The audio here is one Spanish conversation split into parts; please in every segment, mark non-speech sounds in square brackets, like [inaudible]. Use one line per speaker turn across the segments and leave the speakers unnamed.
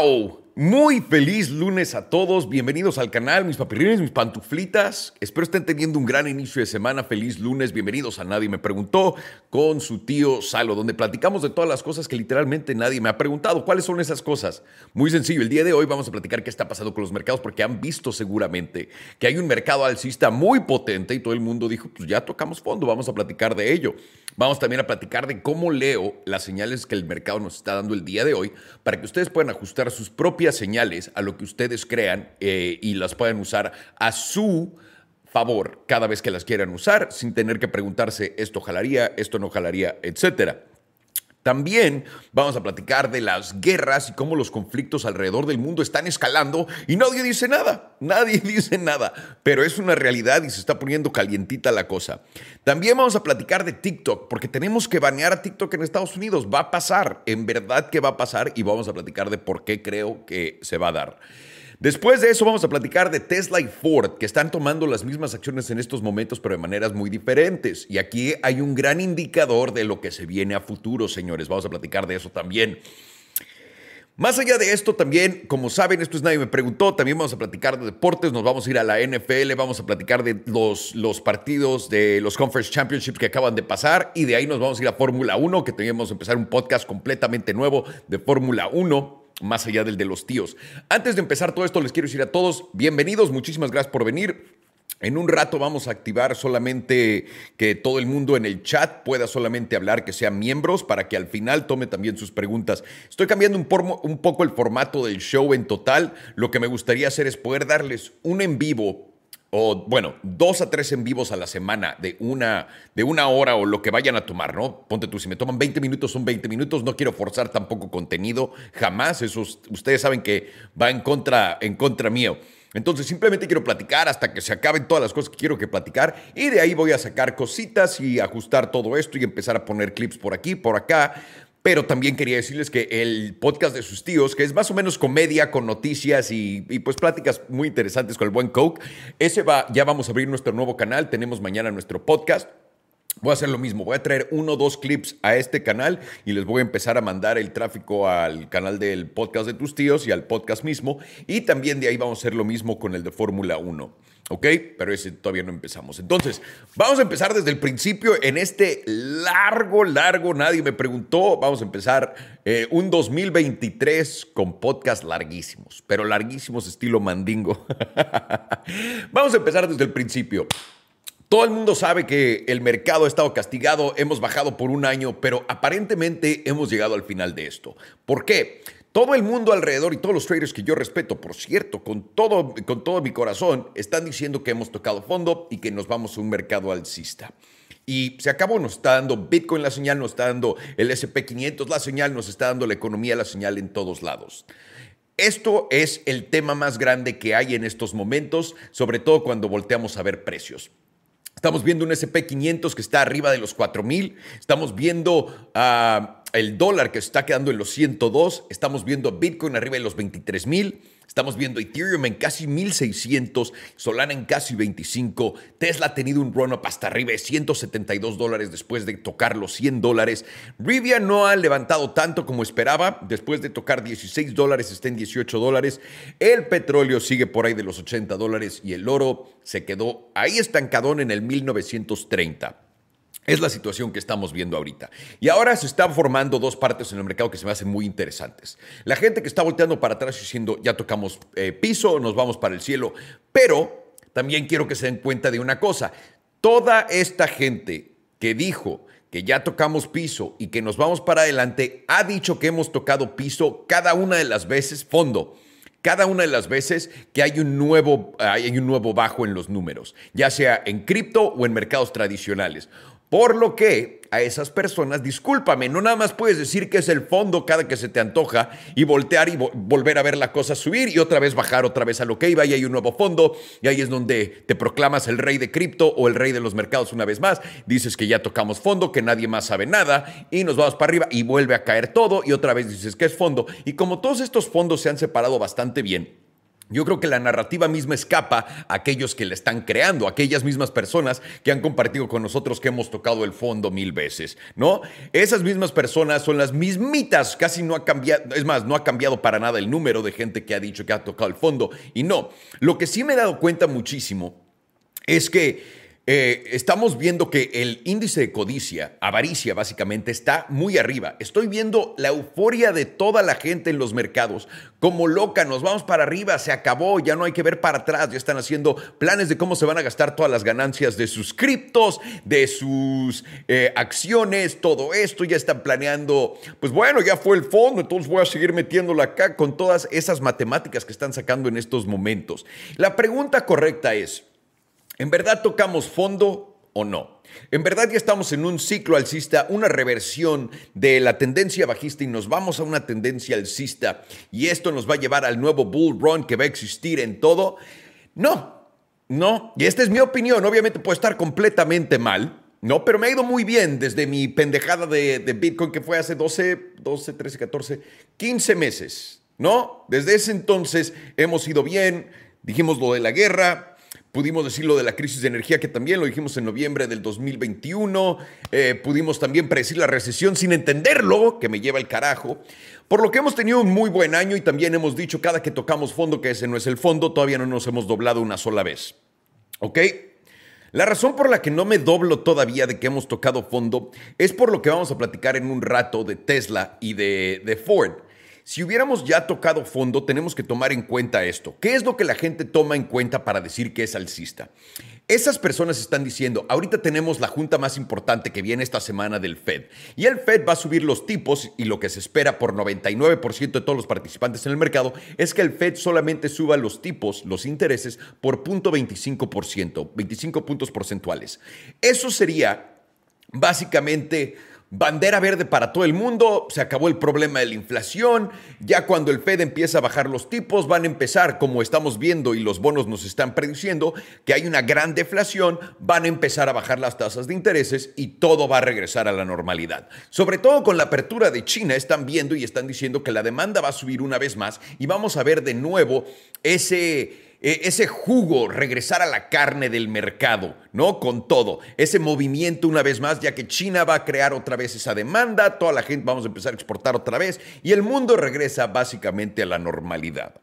¡Wow! Muy feliz lunes a todos. Bienvenidos al canal, mis papirrines, mis pantuflitas. Espero estén teniendo un gran inicio de semana. Feliz lunes. Bienvenidos a Nadie Me Preguntó con su tío Salo, donde platicamos de todas las cosas que literalmente nadie me ha preguntado. ¿Cuáles son esas cosas? Muy sencillo. El día de hoy vamos a platicar qué está pasando con los mercados porque han visto seguramente que hay un mercado alcista muy potente y todo el mundo dijo, pues ya tocamos fondo, vamos a platicar de ello. Vamos también a platicar de cómo leo las señales que el mercado nos está dando el día de hoy para que ustedes puedan ajustar sus propias señales a lo que ustedes crean eh, y las puedan usar a su favor cada vez que las quieran usar sin tener que preguntarse esto jalaría, esto no jalaría, etcétera. También vamos a platicar de las guerras y cómo los conflictos alrededor del mundo están escalando y nadie dice nada, nadie [laughs] dice nada, pero es una realidad y se está poniendo calientita la cosa. También vamos a platicar de TikTok porque tenemos que banear a TikTok en Estados Unidos, va a pasar, en verdad que va a pasar y vamos a platicar de por qué creo que se va a dar. Después de eso vamos a platicar de Tesla y Ford, que están tomando las mismas acciones en estos momentos, pero de maneras muy diferentes. Y aquí hay un gran indicador de lo que se viene a futuro, señores. Vamos a platicar de eso también. Más allá de esto, también, como saben, esto es nadie me preguntó, también vamos a platicar de deportes, nos vamos a ir a la NFL, vamos a platicar de los, los partidos de los Conference Championships que acaban de pasar y de ahí nos vamos a ir a Fórmula 1, que teníamos que empezar un podcast completamente nuevo de Fórmula 1 más allá del de los tíos. Antes de empezar todo esto, les quiero decir a todos, bienvenidos, muchísimas gracias por venir. En un rato vamos a activar solamente que todo el mundo en el chat pueda solamente hablar, que sean miembros, para que al final tome también sus preguntas. Estoy cambiando un, un, poco el formato del show en total. Lo que me gustaría hacer es poder darles un en vivo o bueno, dos a tres en vivos a la semana de una, de una hora o lo que vayan a tomar, ¿no? Ponte tú, si me toman 20 minutos, son 20 minutos, no quiero forzar tampoco contenido, jamás, eso ustedes saben que va en contra, en contra mío. Entonces simplemente quiero platicar hasta que se acaben todas las cosas que quiero que platicar y de ahí voy a sacar cositas y ajustar todo esto y empezar a poner clips por aquí, por acá, pero también quería decirles que el podcast de sus tíos, que es más o menos comedia con noticias y, pues pláticas muy interesantes con el buen Coke, ese va, ya vamos a abrir nuestro nuevo canal, tenemos mañana nuestro podcast. Voy a hacer lo mismo, voy a traer uno o dos clips a este canal y les voy a empezar a mandar el tráfico al canal del podcast de tus tíos y al podcast mismo. Y también de ahí vamos a hacer lo mismo con el de Fórmula 1. ¿Ok? Pero ese todavía no empezamos. Entonces, vamos a empezar desde el principio en este largo, largo, nadie me preguntó. Vamos a empezar eh, un 2023 con podcast larguísimos, pero larguísimos estilo mandingo. [laughs] vamos a empezar desde el principio. Todo el mundo sabe que el mercado ha estado castigado, hemos bajado por un año, pero aparentemente hemos llegado al final de esto. ¿Por qué? Todo el mundo alrededor y todos los traders que yo respeto, por cierto, con todo, con todo mi corazón, están diciendo que hemos tocado fondo y que nos vamos a un mercado alcista. Y se acabó, nos está dando Bitcoin la señal, nos está dando el SP500 la señal, nos está dando la economía la señal en todos lados. Esto es el tema más grande que hay en estos momentos, sobre todo cuando volteamos a ver precios. Estamos viendo un SP500 que está arriba de los 4000. Estamos viendo uh, el dólar que está quedando en los 102. Estamos viendo Bitcoin arriba de los 23000. Estamos viendo Ethereum en casi 1600, Solana en casi 25, Tesla ha tenido un run-up hasta arriba de 172 dólares después de tocar los 100 dólares. Rivia no ha levantado tanto como esperaba, después de tocar 16 dólares está en 18 dólares. El petróleo sigue por ahí de los 80 dólares y el oro se quedó ahí estancadón en el 1930. Es la situación que estamos viendo ahorita. Y ahora se están formando dos partes en el mercado que se me hacen muy interesantes. La gente que está volteando para atrás diciendo, ya tocamos eh, piso, nos vamos para el cielo. Pero también quiero que se den cuenta de una cosa. Toda esta gente que dijo que ya tocamos piso y que nos vamos para adelante, ha dicho que hemos tocado piso cada una de las veces, fondo cada una de las veces que hay un nuevo, hay un nuevo bajo en los números, ya sea en cripto o en mercados tradicionales. Por lo que a esas personas, discúlpame, no nada más puedes decir que es el fondo cada que se te antoja y voltear y volver a ver la cosa subir y otra vez bajar otra vez a lo que iba y hay un nuevo fondo y ahí es donde te proclamas el rey de cripto o el rey de los mercados una vez más. Dices que ya tocamos fondo, que nadie más sabe nada y nos vamos para arriba y vuelve a caer todo y otra vez dices que es fondo. Y como todos estos fondos se han separado bastante bien, Yo creo que la narrativa misma escapa a aquellos que la están creando, aquellas mismas personas que han compartido con nosotros que hemos tocado el fondo mil veces, ¿no? Esas mismas personas son las mismitas, casi no ha cambiado, es más, no ha cambiado para nada el número de gente que ha dicho que ha tocado el fondo y no. Lo que sí me he dado cuenta muchísimo es que eh, estamos viendo que el índice de codicia, avaricia básicamente, está muy arriba. Estoy viendo la euforia de toda la gente en los mercados. Como loca, nos vamos para arriba, se acabó, ya no hay que ver para atrás, ya están haciendo planes de cómo se van a gastar todas las ganancias de sus criptos, de sus eh, acciones, todo esto, ya están planeando, pues bueno, ya fue el fondo, entonces voy a seguir metiéndola acá con todas esas matemáticas que están sacando en estos momentos. La pregunta correcta es, ¿En verdad tocamos fondo o no? En verdad ya estamos en un ciclo alcista, una reversión de la tendencia bajista y nos vamos a una tendencia alcista y esto nos va a llevar al nuevo bull run que va a existir en todo. No, no. Y esta es mi opinión. Obviamente puede estar completamente mal. No, pero me ha ido muy bien desde mi pendejada de, de Bitcoin que fue hace 12, 12, 13, 14, 15 meses. ¿No? Desde ese entonces hemos ido bien. Dijimos lo de la guerra, Pudimos decir lo de la crisis de energía, que también lo dijimos en noviembre del 2021. Eh, pudimos también predecir la recesión sin entenderlo, que me lleva el carajo. Por lo que hemos tenido un muy buen año y también hemos dicho cada que tocamos fondo que ese no es el fondo, todavía no nos hemos doblado una sola vez. ¿Ok? La razón por la que no me doblo todavía de que hemos tocado fondo es por lo que vamos a platicar en un rato de Tesla y de, de Ford. Si hubiéramos ya tocado fondo, tenemos que tomar en cuenta esto. ¿Qué es lo que la gente toma en cuenta para decir que es alcista? Esas personas están diciendo, ahorita tenemos la junta más importante que viene esta semana del Fed. Y el Fed va a subir los tipos y lo que se espera por 99% de todos los participantes en el mercado es que el Fed solamente suba los tipos, los intereses, por 0.25%, 25 puntos porcentuales. Eso sería básicamente Bandera verde para todo el mundo, se acabó el problema de la inflación, ya cuando el Fed empieza a bajar los tipos van a empezar, como estamos viendo y los bonos nos están prediciendo, que hay una gran deflación, van a empezar a bajar las tasas de intereses y todo va a regresar a la normalidad. Sobre todo con la apertura de China, están viendo y están diciendo que la demanda va a subir una vez más y vamos a ver de nuevo ese e, ese jugo, regresar a la carne del mercado, ¿no? Con todo, ese movimiento una vez más, ya que China va a crear otra vez esa demanda, toda la gente vamos a empezar a exportar otra vez y el mundo regresa básicamente a la normalidad.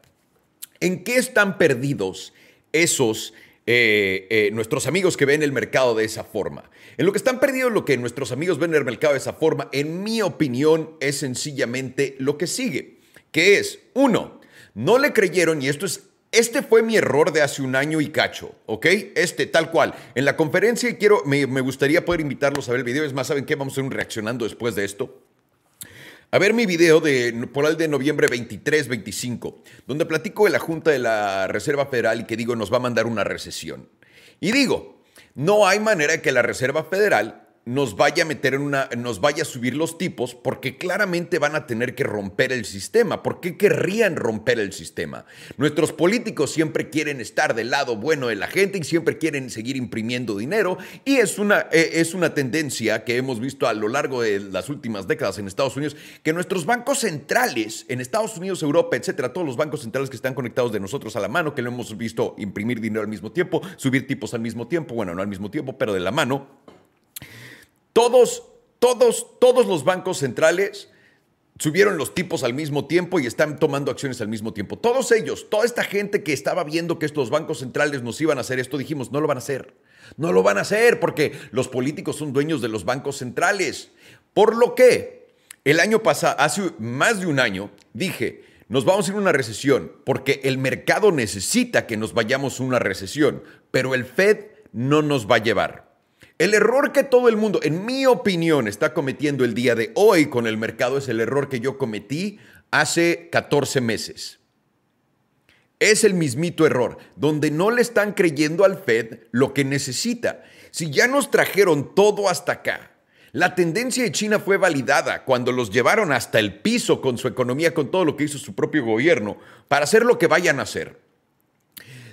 ¿En qué están perdidos esos... Eh, eh, nuestros amigos que ven el mercado de esa forma. En lo que están perdidos, lo que nuestros amigos ven el mercado de esa forma, en mi opinión, es sencillamente lo que sigue, que es, uno, no le creyeron, y esto es este fue mi error de hace un año y cacho, ¿ok? Este, tal cual. En la conferencia quiero, me, gustaría poder invitarlos a ver el video. Es más, ¿saben qué? Vamos a hacer un reaccionando después de esto. A ver mi video de, por el de noviembre 23-25, donde platico de la Junta de la Reserva Federal y que digo nos va a mandar una recesión. Y digo, no hay manera que la Reserva Federal nos vaya a meter en una, nos vaya a subir los tipos, porque claramente van a tener que romper el sistema. ¿Por qué querrían romper el sistema? Nuestros políticos siempre quieren estar del lado bueno de la gente y siempre quieren seguir imprimiendo dinero. Y es una, eh, es una tendencia que hemos visto a lo largo de las últimas décadas en Estados Unidos, que nuestros bancos centrales, en Estados Unidos, Europa, etcétera, todos los bancos centrales que están conectados de nosotros a la mano, que lo hemos visto imprimir dinero al mismo tiempo, subir tipos al mismo tiempo, bueno, no al mismo tiempo, pero de la mano todos, todos, todos los bancos centrales subieron los tipos al mismo tiempo y están tomando acciones al mismo tiempo. Todos ellos, toda esta gente que estaba viendo que estos bancos centrales nos iban a hacer esto, dijimos, no lo van a hacer. No lo van a hacer porque los políticos son dueños de los bancos centrales. Por lo que el año pasado, hace más de un año, dije, nos vamos a ir a una recesión porque el mercado necesita que nos vayamos a una recesión, pero el Fed no nos va a llevar. El error que todo el mundo, en mi opinión, está cometiendo el día de hoy con el mercado es el error que yo cometí hace 14 meses. Es el mismito error, donde no le están creyendo al Fed lo que necesita. Si ya nos trajeron todo hasta acá, la tendencia de China fue validada cuando los llevaron hasta el piso con su economía, con todo lo que hizo su propio gobierno, para hacer lo que vayan a hacer.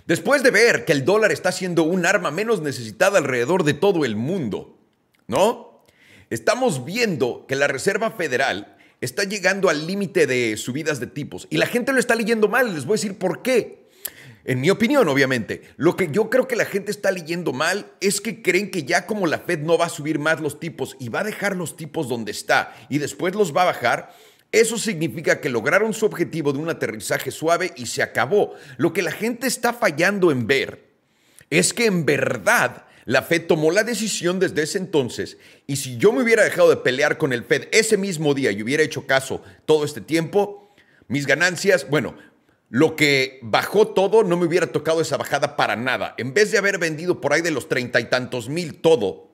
Después de ver que el dólar está siendo un arma menos necesitada alrededor de todo el mundo, ¿no? Estamos viendo que la Reserva Federal está llegando al límite de subidas de tipos y la gente lo está leyendo mal. Les voy a decir por qué. En mi opinión, obviamente, lo que yo creo que la gente está leyendo mal es que creen que ya como la Fed no va a subir más los tipos y va a dejar los tipos donde está y después los va a bajar, eso significa que lograron su objetivo de un aterrizaje suave y se acabó. Lo que la gente está fallando en ver es que en verdad la Fed tomó la decisión desde ese entonces y si yo me hubiera dejado de pelear con el Fed ese mismo día y hubiera hecho caso todo este tiempo, mis ganancias, bueno, lo que bajó todo no me hubiera tocado esa bajada para nada. En vez de haber vendido por ahí de los treinta y tantos mil todo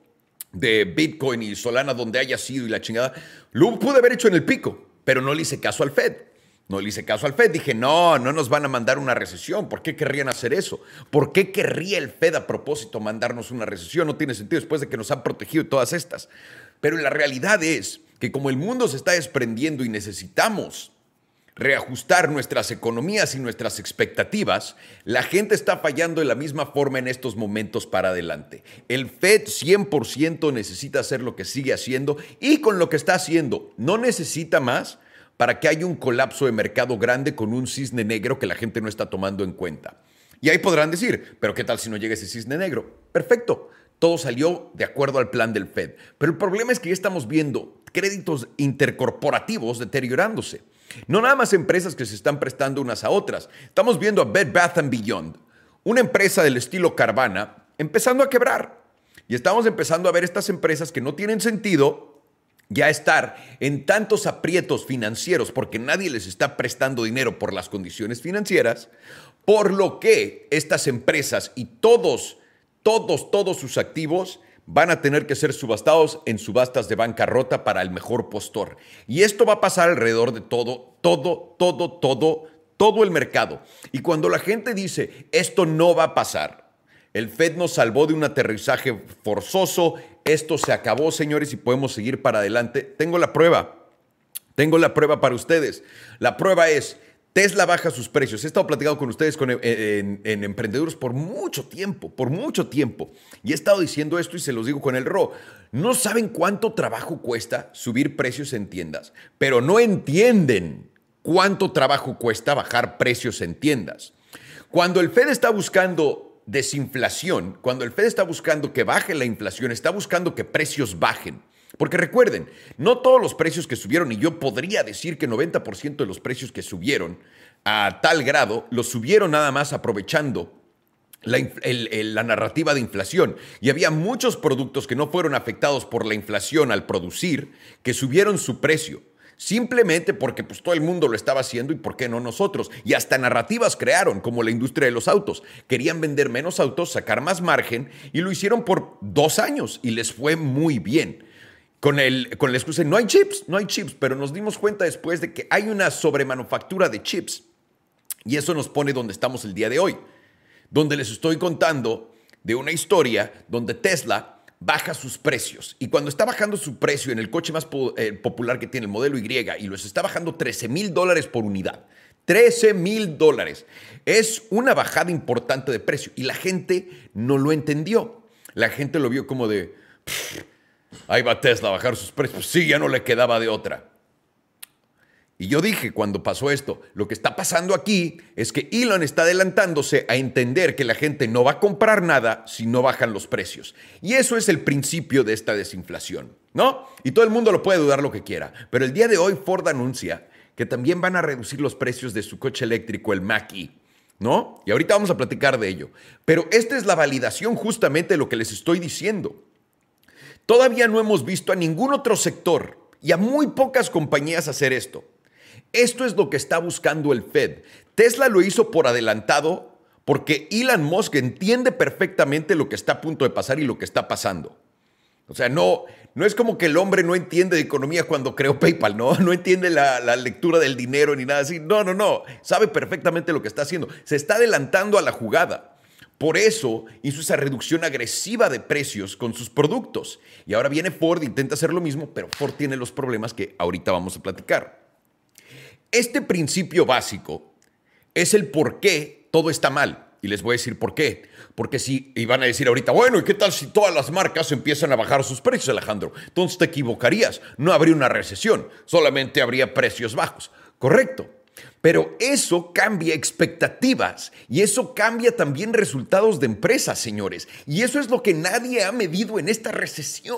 de Bitcoin y Solana donde haya sido y la chingada, lo pude haber hecho en el pico, pero no le hice caso al Fed. No le hice caso al Fed. Dije, no, no nos van a mandar una recesión. ¿Por qué querrían hacer eso? ¿Por qué querría el Fed a propósito mandarnos una recesión? No tiene sentido después de que nos han protegido todas estas. Pero la realidad es que como el mundo se está desprendiendo y necesitamos reajustar nuestras economías y nuestras expectativas, la gente está fallando de la misma forma en estos momentos para adelante. El Fed 100% necesita hacer lo que sigue haciendo y con lo que está haciendo no necesita más para que haya un colapso de mercado grande con un cisne negro que la gente no está tomando en cuenta. Y ahí podrán decir, pero ¿qué tal si no llega ese cisne negro? Perfecto, todo salió de acuerdo al plan del Fed. Pero el problema es que ya estamos viendo créditos intercorporativos deteriorándose. No nada más empresas que se están prestando unas a otras. Estamos viendo a Bed Bath Beyond, una empresa del estilo Carvana, empezando a quebrar. Y estamos empezando a ver estas empresas que no tienen sentido ya estar en tantos aprietos financieros porque nadie les está prestando dinero por las condiciones financieras, por lo que estas empresas y todos, todos, todos sus activos van a tener que ser subastados en subastas de bancarrota para el mejor postor. Y esto va a pasar alrededor de todo, todo, todo, todo, todo el mercado. Y cuando la gente dice, esto no va a pasar, el Fed nos salvó de un aterrizaje forzoso, esto se acabó, señores, y podemos seguir para adelante. Tengo la prueba. Tengo la prueba para ustedes. La prueba es, Tesla baja sus precios. He estado platicando con ustedes en, emprendedores por mucho tiempo, por mucho tiempo. Y he estado diciendo esto y se los digo con el RO. No saben cuánto trabajo cuesta subir precios en tiendas, pero no entienden cuánto trabajo cuesta bajar precios en tiendas. Cuando el Fed está buscando desinflación, cuando el Fed está buscando que baje la inflación, está buscando que precios bajen. Porque recuerden, no todos los precios que subieron, y yo podría decir que 90% de los precios que subieron a tal grado, los subieron nada más aprovechando la, narrativa de inflación. Y había muchos productos que no fueron afectados por la inflación al producir, que subieron su precio. Simplemente porque pues, todo el mundo lo estaba haciendo y por qué no nosotros. Y hasta narrativas crearon, como la industria de los autos. Querían vender menos autos, sacar más margen y lo hicieron por dos años y les fue muy bien con, el, con la excusa no hay chips, no hay chips, pero nos dimos cuenta después de que hay una sobremanufactura de chips. Y eso nos pone donde estamos el día de hoy, donde les estoy contando de una historia donde Tesla baja sus precios. Y cuando está bajando su precio en el coche más eh, popular que tiene, el modelo Y, y los está bajando 13 mil dólares por unidad. 13 mil dólares. Es una bajada importante de precio y la gente no lo entendió. La gente lo vio como de, Ahí va Tesla a bajar sus precios. Sí, ya no le quedaba de otra. Y yo dije cuando pasó esto, lo que está pasando aquí es que Elon está adelantándose a entender que la gente no va a comprar nada si no bajan los precios. Y eso es el principio de esta desinflación, ¿no? Y todo el mundo lo puede dudar lo que quiera. Pero el día de hoy Ford anuncia que también van a reducir los precios de su coche eléctrico, el Mach-E. ¿No? Y ahorita vamos a platicar de ello. Pero esta es la validación justamente de lo que les estoy diciendo. Todavía no hemos visto a ningún otro sector y a muy pocas compañías hacer esto. Esto es lo que está buscando el Fed. Tesla lo hizo por adelantado porque Elon Musk entiende perfectamente lo que está a punto de pasar y lo que está pasando. O sea, no, no es como que el hombre no entiende de economía cuando creó PayPal, ¿no? [laughs] No entiende la, la, lectura del dinero ni nada así. No, no, no. Sabe perfectamente lo que está haciendo. Se está adelantando a la jugada. Por eso hizo esa reducción agresiva de precios con sus productos. Y ahora viene Ford, intenta hacer lo mismo, pero Ford tiene los problemas que ahorita vamos a platicar. Este principio básico es el por qué todo está mal. Y les voy a decir por qué. Porque si, y van a decir ahorita, bueno, ¿y qué tal si todas las marcas empiezan a bajar sus precios, Alejandro? Entonces te equivocarías. No habría una recesión, solamente habría precios bajos. Correcto. Pero eso cambia expectativas y eso cambia también resultados de empresas, señores. Y eso es lo que nadie ha medido en esta recesión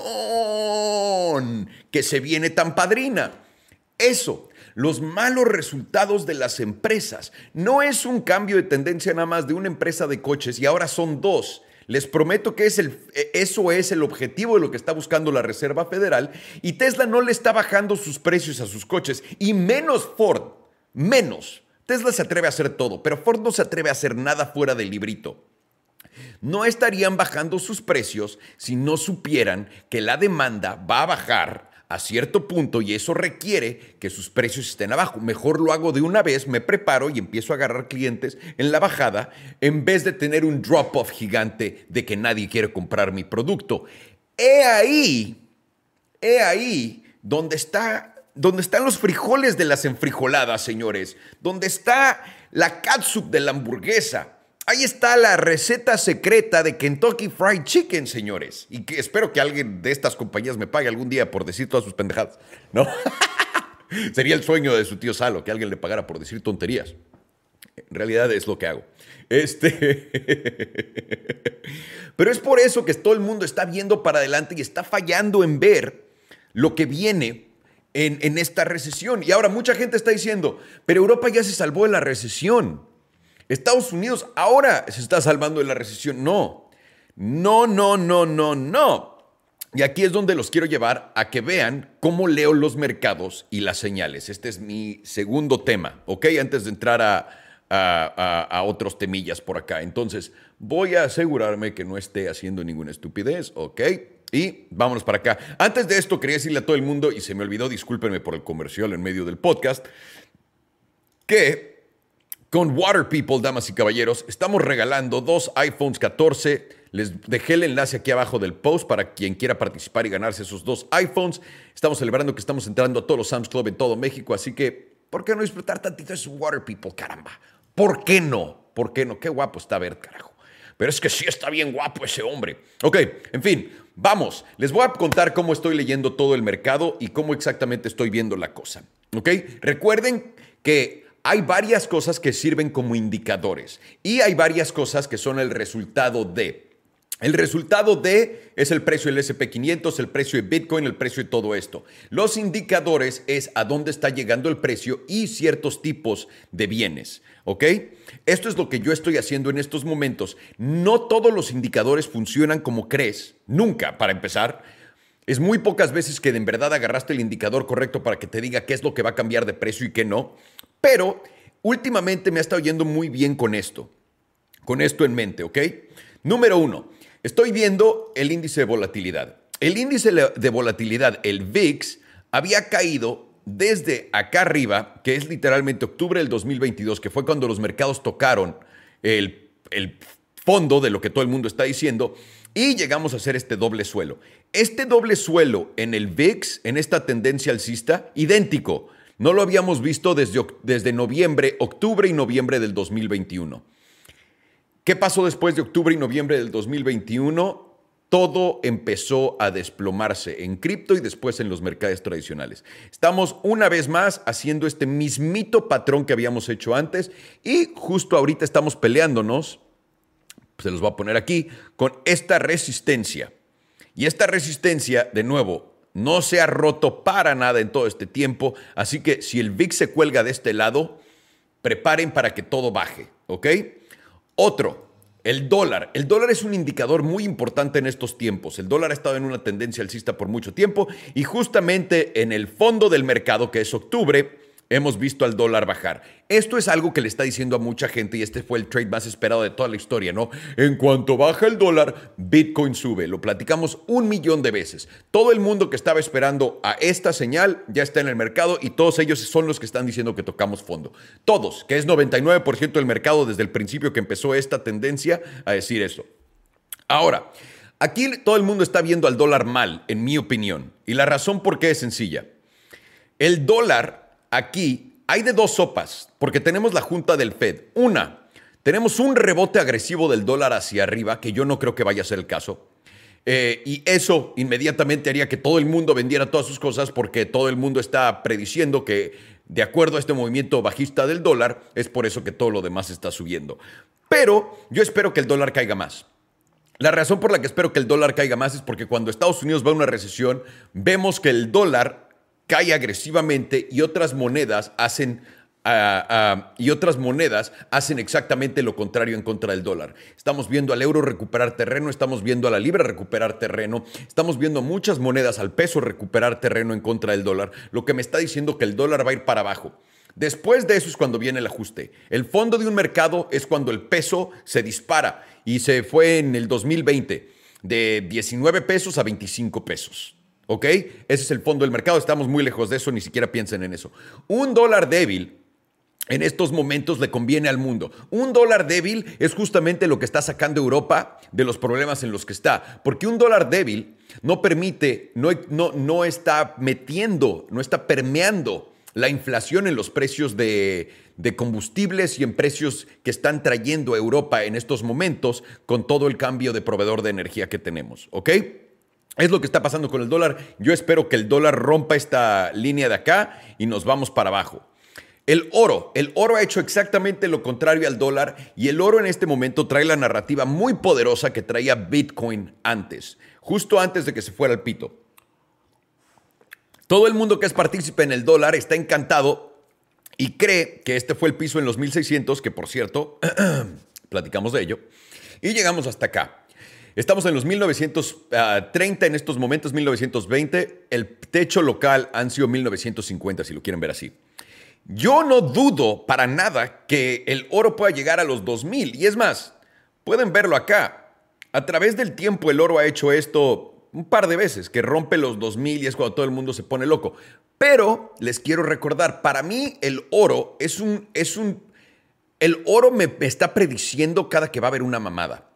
que se viene tan padrina. Eso, los malos resultados de las empresas. No es un cambio de tendencia nada más de una empresa de coches y ahora son dos. Les prometo que es el, eso es el objetivo de lo que está buscando la Reserva Federal y Tesla no le está bajando sus precios a sus coches y menos Ford. Menos. Tesla se atreve a hacer todo, pero Ford no se atreve a hacer nada fuera del librito. No estarían bajando sus precios si no supieran que la demanda va a bajar a cierto punto y eso requiere que sus precios estén abajo. Mejor lo hago de una vez, me preparo y empiezo a agarrar clientes en la bajada en vez de tener un drop-off gigante de que nadie quiere comprar mi producto. He ahí, he ahí donde está donde están los frijoles de las enfrijoladas, señores, donde está la catsup de la hamburguesa. Ahí está la receta secreta de Kentucky Fried Chicken, señores. Y que espero que alguien de estas compañías me pague algún día por decir todas sus pendejadas. ¿No? [laughs] Sería el sueño de su tío Salo, que alguien le pagara por decir tonterías. En realidad es lo que hago. Este. [laughs] Pero es por eso que todo el mundo está viendo para adelante y está fallando en ver lo que viene en, esta recesión. Y ahora mucha gente está diciendo, pero Europa ya se salvó de la recesión. Estados Unidos ahora se está salvando de la recesión. No, no, no, no, no, no. Y aquí es donde los quiero llevar a que vean cómo leo los mercados y las señales. Este es mi segundo tema, ¿ok? Antes de entrar a, a, otros temillas por acá. Entonces, voy a asegurarme que no esté haciendo ninguna estupidez, ¿ok? Y vámonos para acá. Antes de esto, quería decirle a todo el mundo, y se me olvidó, discúlpenme por el comercial en medio del podcast, que con Water People, damas y caballeros, estamos regalando dos iPhones 14. Les dejé el enlace aquí abajo del post para quien quiera participar y ganarse esos dos iPhones. Estamos celebrando que estamos entrando a todos los Sam's Club en todo México, así que, ¿por qué no disfrutar tantito de Water People, caramba? ¿Por qué no? ¿Por qué no? Qué guapo está ver, carajo. Pero es que sí está bien guapo ese hombre. Ok, en fin, Vamos, les voy a contar cómo estoy leyendo todo el mercado y cómo exactamente estoy viendo la cosa. ¿Ok? Recuerden que hay varias cosas que sirven como indicadores y hay varias cosas que son el resultado de. El resultado de es el precio del SP500, el precio de Bitcoin, el precio de todo esto. Los indicadores es a dónde está llegando el precio y ciertos tipos de bienes. ¿Ok? Esto es lo que yo estoy haciendo en estos momentos. No todos los indicadores funcionan como crees. Nunca, para empezar. Es muy pocas veces que de en verdad agarraste el indicador correcto para que te diga qué es lo que va a cambiar de precio y qué no. Pero últimamente me ha estado yendo muy bien con esto. Con esto en mente, ¿ok? Número uno, Estoy viendo el índice de volatilidad. El índice de volatilidad, el VIX, había caído desde acá arriba, que es literalmente octubre del 2022, que fue cuando los mercados tocaron el, fondo de lo que todo el mundo está diciendo, y llegamos a hacer este doble suelo. Este doble suelo en el VIX, en esta tendencia alcista, idéntico. No lo habíamos visto desde, desde noviembre, octubre y noviembre del 2021. ¿Qué pasó después de octubre y noviembre del 2021? Todo empezó a desplomarse en cripto y después en los mercados tradicionales. Estamos una vez más haciendo este mismito patrón que habíamos hecho antes y justo ahorita estamos peleándonos, se los voy a poner aquí, con esta resistencia. Y esta resistencia, de nuevo, no se ha roto para nada en todo este tiempo, así que si el VIX se cuelga de este lado, preparen para que todo baje, ¿ok? Otro, el dólar. El dólar es un indicador muy importante en estos tiempos. El dólar ha estado en una tendencia alcista por mucho tiempo y justamente en el fondo del mercado, que es octubre, hemos visto al dólar bajar. Esto es algo que le está diciendo a mucha gente y este fue el trade más esperado de toda la historia, ¿no? En cuanto baja el dólar, Bitcoin sube. Lo platicamos un millón de veces. Todo el mundo que estaba esperando a esta señal ya está en el mercado y todos ellos son los que están diciendo que tocamos fondo. Todos, que es 99% del mercado desde el principio que empezó esta tendencia a decir eso. Ahora, aquí todo el mundo está viendo al dólar mal, en mi opinión. Y la razón por qué es sencilla. El dólar aquí hay de dos sopas, porque tenemos la junta del Fed. Una, tenemos un rebote agresivo del dólar hacia arriba, que yo no creo que vaya a ser el caso. Eh, y eso inmediatamente haría que todo el mundo vendiera todas sus cosas porque todo el mundo está prediciendo que de acuerdo a este movimiento bajista del dólar, es por eso que todo lo demás está subiendo. Pero yo espero que el dólar caiga más. La razón por la que espero que el dólar caiga más es porque cuando Estados Unidos va a una recesión, vemos que el dólar cae agresivamente y otras monedas hacen y otras monedas hacen exactamente lo contrario en contra del dólar. Estamos viendo al euro recuperar terreno, estamos viendo a la libra recuperar terreno, estamos viendo muchas monedas al peso recuperar terreno en contra del dólar, lo que me está diciendo que el dólar va a ir para abajo. Después de eso es cuando viene el ajuste. El fondo de un mercado es cuando el peso se dispara y se fue en el 2020 de 19 pesos a 25 pesos. ¿Ok? Ese es el fondo del mercado. Estamos muy lejos de eso, ni siquiera piensen en eso. Un dólar débil en estos momentos le conviene al mundo. Un dólar débil es justamente lo que está sacando Europa de los problemas en los que está, porque un dólar débil no permite, no, no, no está metiendo, no está permeando la inflación en los precios de, de combustibles y en precios que están trayendo a Europa en estos momentos con todo el cambio de proveedor de energía que tenemos, ¿ok? Es lo que está pasando con el dólar. Yo espero que el dólar rompa esta línea de acá y nos vamos para abajo. El oro, el oro ha hecho exactamente lo contrario al dólar y el oro en este momento trae la narrativa muy poderosa que traía Bitcoin antes, justo antes de que se fuera el pito. Todo el mundo que es partícipe en el dólar está encantado y cree que este fue el piso en los 1600, que por cierto, [clears throat] platicamos de ello, y llegamos hasta acá. Estamos en los 1930 en estos momentos, 1920. El techo local han sido 1950, si lo quieren ver así. Yo no dudo para nada que el oro pueda llegar a los 2000. Y es más, pueden verlo acá. A través del tiempo el oro ha hecho esto un par de veces, que rompe los 2000 y es cuando todo el mundo se pone loco. Pero les quiero recordar, para mí el oro es un... Es un el oro me está prediciendo cada que va a haber una mamada.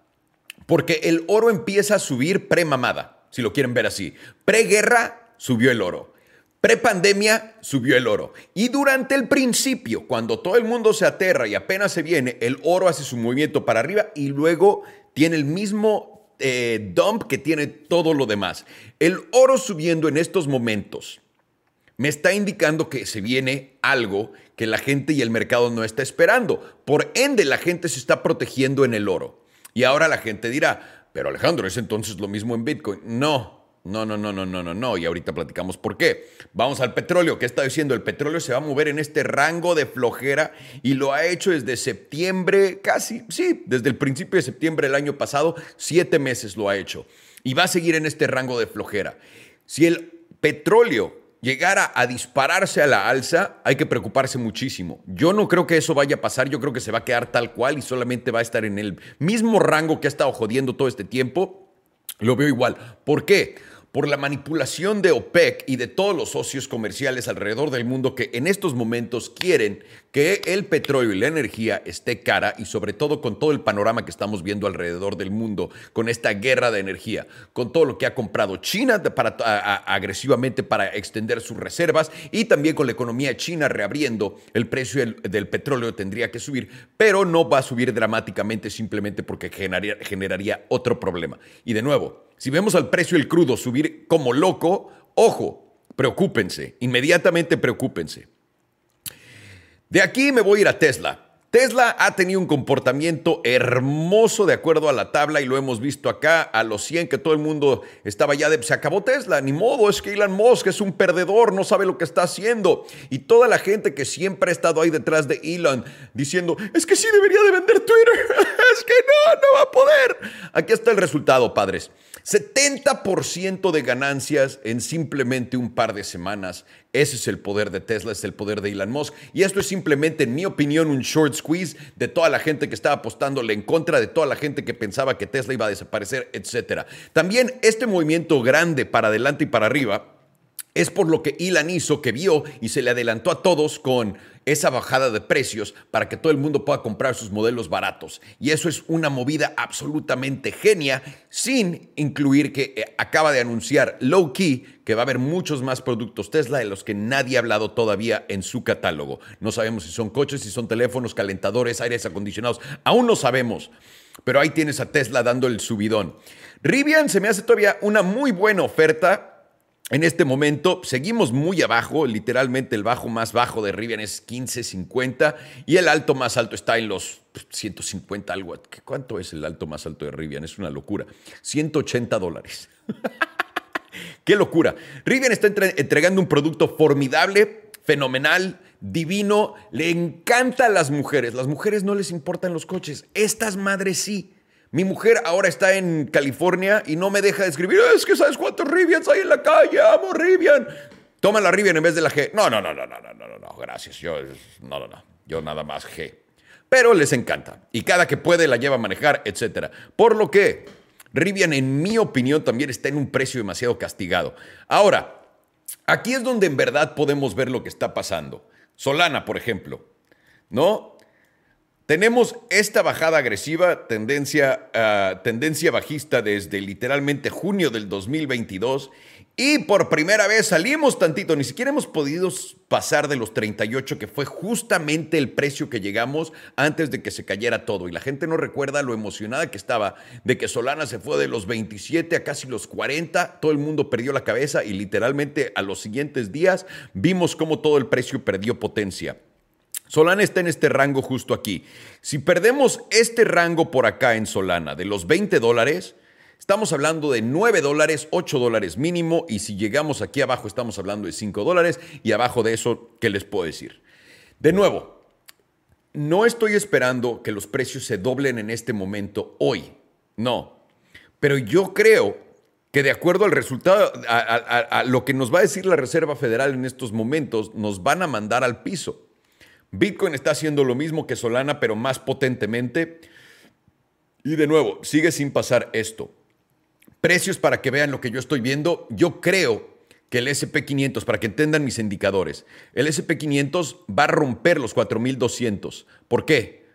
Porque el oro empieza a subir pre-mamada, si lo quieren ver así. Pre-guerra subió el oro. Prepandemia subió el oro. Y durante el principio, cuando todo el mundo se aterra y apenas se viene, el oro hace su movimiento para arriba y luego tiene el mismo eh, dump que tiene todo lo demás. El oro subiendo en estos momentos me está indicando que se viene algo que la gente y el mercado no está esperando. Por ende, la gente se está protegiendo en el oro. Y ahora la gente dirá, pero Alejandro, ¿es entonces lo mismo en Bitcoin? No, no, no, no, no, no, no, no. Y ahorita platicamos por qué. Vamos al petróleo. ¿Qué está diciendo? El petróleo se va a mover en este rango de flojera y lo ha hecho desde septiembre, casi, sí, desde el principio de septiembre del año pasado, siete meses lo ha hecho. Y va a seguir en este rango de flojera. Si el petróleo llegara a dispararse a la alza, hay que preocuparse muchísimo. Yo no creo que eso vaya a pasar, yo creo que se va a quedar tal cual y solamente va a estar en el mismo rango que ha estado jodiendo todo este tiempo. Lo veo igual. ¿Por qué? Por la manipulación de OPEC y de todos los socios comerciales alrededor del mundo que en estos momentos quieren que el petróleo y la energía esté cara y sobre todo con todo el panorama que estamos viendo alrededor del mundo, con esta guerra de energía, con todo lo que ha comprado China agresivamente para extender sus reservas y también con la economía china reabriendo, el precio del, petróleo tendría que subir, pero no va a subir dramáticamente simplemente porque generaría otro problema. Y de nuevo, si vemos al precio del crudo subir como loco, ojo, preocúpense, inmediatamente preocúpense. De aquí me voy a ir a Tesla. Tesla ha tenido un comportamiento hermoso de acuerdo a la tabla y lo hemos visto acá a los 100 que todo el mundo estaba ya de se acabó Tesla, ni modo, es que Elon Musk es un perdedor, no sabe lo que está haciendo y toda la gente que siempre ha estado ahí detrás de Elon diciendo, es que sí debería de vender Twitter, [laughs] es que no, no va a poder. Aquí está el resultado, padres. 70% de ganancias en simplemente un par de semanas. Ese es el poder de Tesla, es el poder de Elon Musk. Y esto es simplemente, en mi opinión, un short squeeze de toda la gente que estaba apostándole en contra, de toda la gente que pensaba que Tesla iba a desaparecer, etc. También este movimiento grande para adelante y para arriba es por lo que Elon hizo, que vio y se le adelantó a todos con esa bajada de precios para que todo el mundo pueda comprar sus modelos baratos. Y eso es una movida absolutamente genia, sin incluir que eh, acaba de anunciar Low Key que va a haber muchos más productos Tesla de los que nadie ha hablado todavía en su catálogo. No sabemos si son coches, si son teléfonos, calentadores, aires acondicionados. Aún no sabemos. Pero ahí tienes a Tesla dando el subidón. Rivian se me hace todavía una muy buena oferta en este momento seguimos muy abajo, literalmente el bajo más bajo de Rivian es 15.50 y el alto más alto está en los 150 algo. ¿Cuánto es el alto más alto de Rivian? Es una locura. 180 dólares. [laughs] ¡Qué locura! Rivian está entregando un producto formidable, fenomenal, divino. Le encanta a las mujeres. Las mujeres no les importan los coches. Estas madres sí. Mi mujer ahora está en California y no me deja de escribir. Es que sabes cuántos Rivians hay en la calle. Amo Rivian. Toma la Rivian en vez de la G. No, no, no, no, no, no, no, no, gracias. Yo, no, no, no. Yo nada más G. Pero les encanta. Y cada que puede la lleva a manejar, etc. Por lo que Rivian, en mi opinión, también está en un precio demasiado castigado. Ahora, aquí es donde en verdad podemos ver lo que está pasando. Solana, por ejemplo. ¿No? Tenemos esta bajada agresiva, tendencia, ah, tendencia bajista desde literalmente junio del 2022 y por primera vez salimos tantito, ni siquiera hemos podido pasar de los 38, que fue justamente el precio que llegamos antes de que se cayera todo. Y la gente no recuerda lo emocionada que estaba de que Solana se fue de los 27 a casi los 40, todo el mundo perdió la cabeza y literalmente a los siguientes días vimos cómo todo el precio perdió potencia. Solana está en este rango justo aquí. Si perdemos este rango por acá en Solana de los 20 dólares, estamos hablando de 9 dólares, 8 dólares mínimo y si llegamos aquí abajo estamos hablando de 5 dólares y abajo de eso, ¿qué les puedo decir? De nuevo, no estoy esperando que los precios se doblen en este momento hoy, no, pero yo creo que de acuerdo al resultado, a, a lo que nos va a decir la Reserva Federal en estos momentos, nos van a mandar al piso. Bitcoin está haciendo lo mismo que Solana, pero más potentemente. Y de nuevo, sigue sin pasar esto. Precios para que vean lo que yo estoy viendo. Yo creo que el SP500, para que entendan mis indicadores, el SP500 va a romper los 4200. ¿Por qué?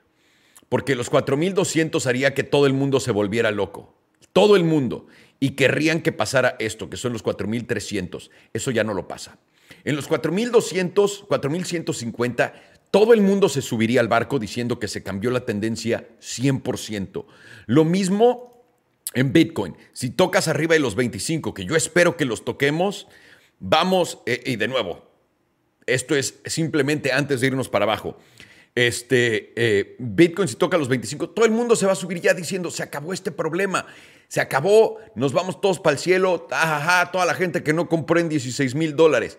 Porque los 4200 haría que todo el mundo se volviera loco. Todo el mundo. Y querrían que pasara esto, que son los 4300. Eso ya no lo pasa. En los 4200, 4150 todo el mundo se subiría al barco diciendo que se cambió la tendencia 100%. Lo mismo en Bitcoin. Si tocas arriba de los 25, que yo espero que los toquemos, vamos, eh, y de nuevo, esto es simplemente antes de irnos para abajo. Este, eh, Bitcoin si toca los 25, todo el mundo se va a subir ya diciendo, se acabó este problema, se acabó, nos vamos todos para el cielo, toda la gente que no compró en 16 mil dólares.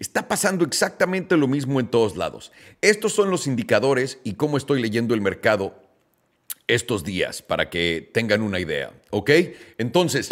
Está pasando exactamente lo mismo en todos lados. Estos son los indicadores y cómo estoy leyendo el mercado estos días para que tengan una idea, ¿ok? Entonces,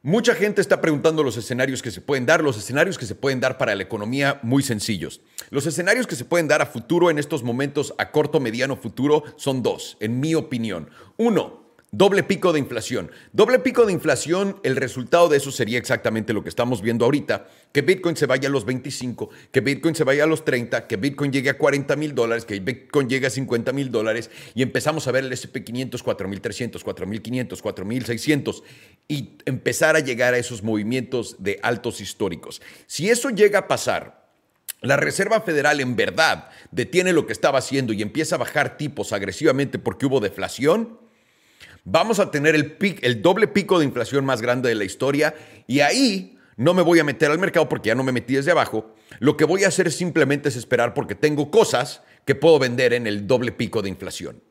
mucha gente está preguntando los escenarios que se pueden dar, los escenarios que se pueden dar para la economía muy sencillos. Los escenarios que se pueden dar a futuro en estos momentos, a corto, mediano futuro, son dos, en mi opinión. Uno, Doble pico de inflación. Doble pico de inflación, el resultado de eso sería exactamente lo que estamos viendo ahorita, que Bitcoin se vaya a los 25, que Bitcoin se vaya a los 30, que Bitcoin llegue a 40 mil dólares, que Bitcoin llegue a 50 mil dólares y empezamos a ver el SP500, 4.300, 4.500, 4.600 y empezar a llegar a esos movimientos de altos históricos. Si eso llega a pasar, la Reserva Federal en verdad detiene lo que estaba haciendo y empieza a bajar tipos agresivamente porque hubo deflación, vamos a tener el, doble pico de inflación más grande de la historia y ahí no me voy a meter al mercado porque ya no me metí desde abajo. Lo que voy a hacer simplemente es esperar porque tengo cosas que puedo vender en el doble pico de inflación.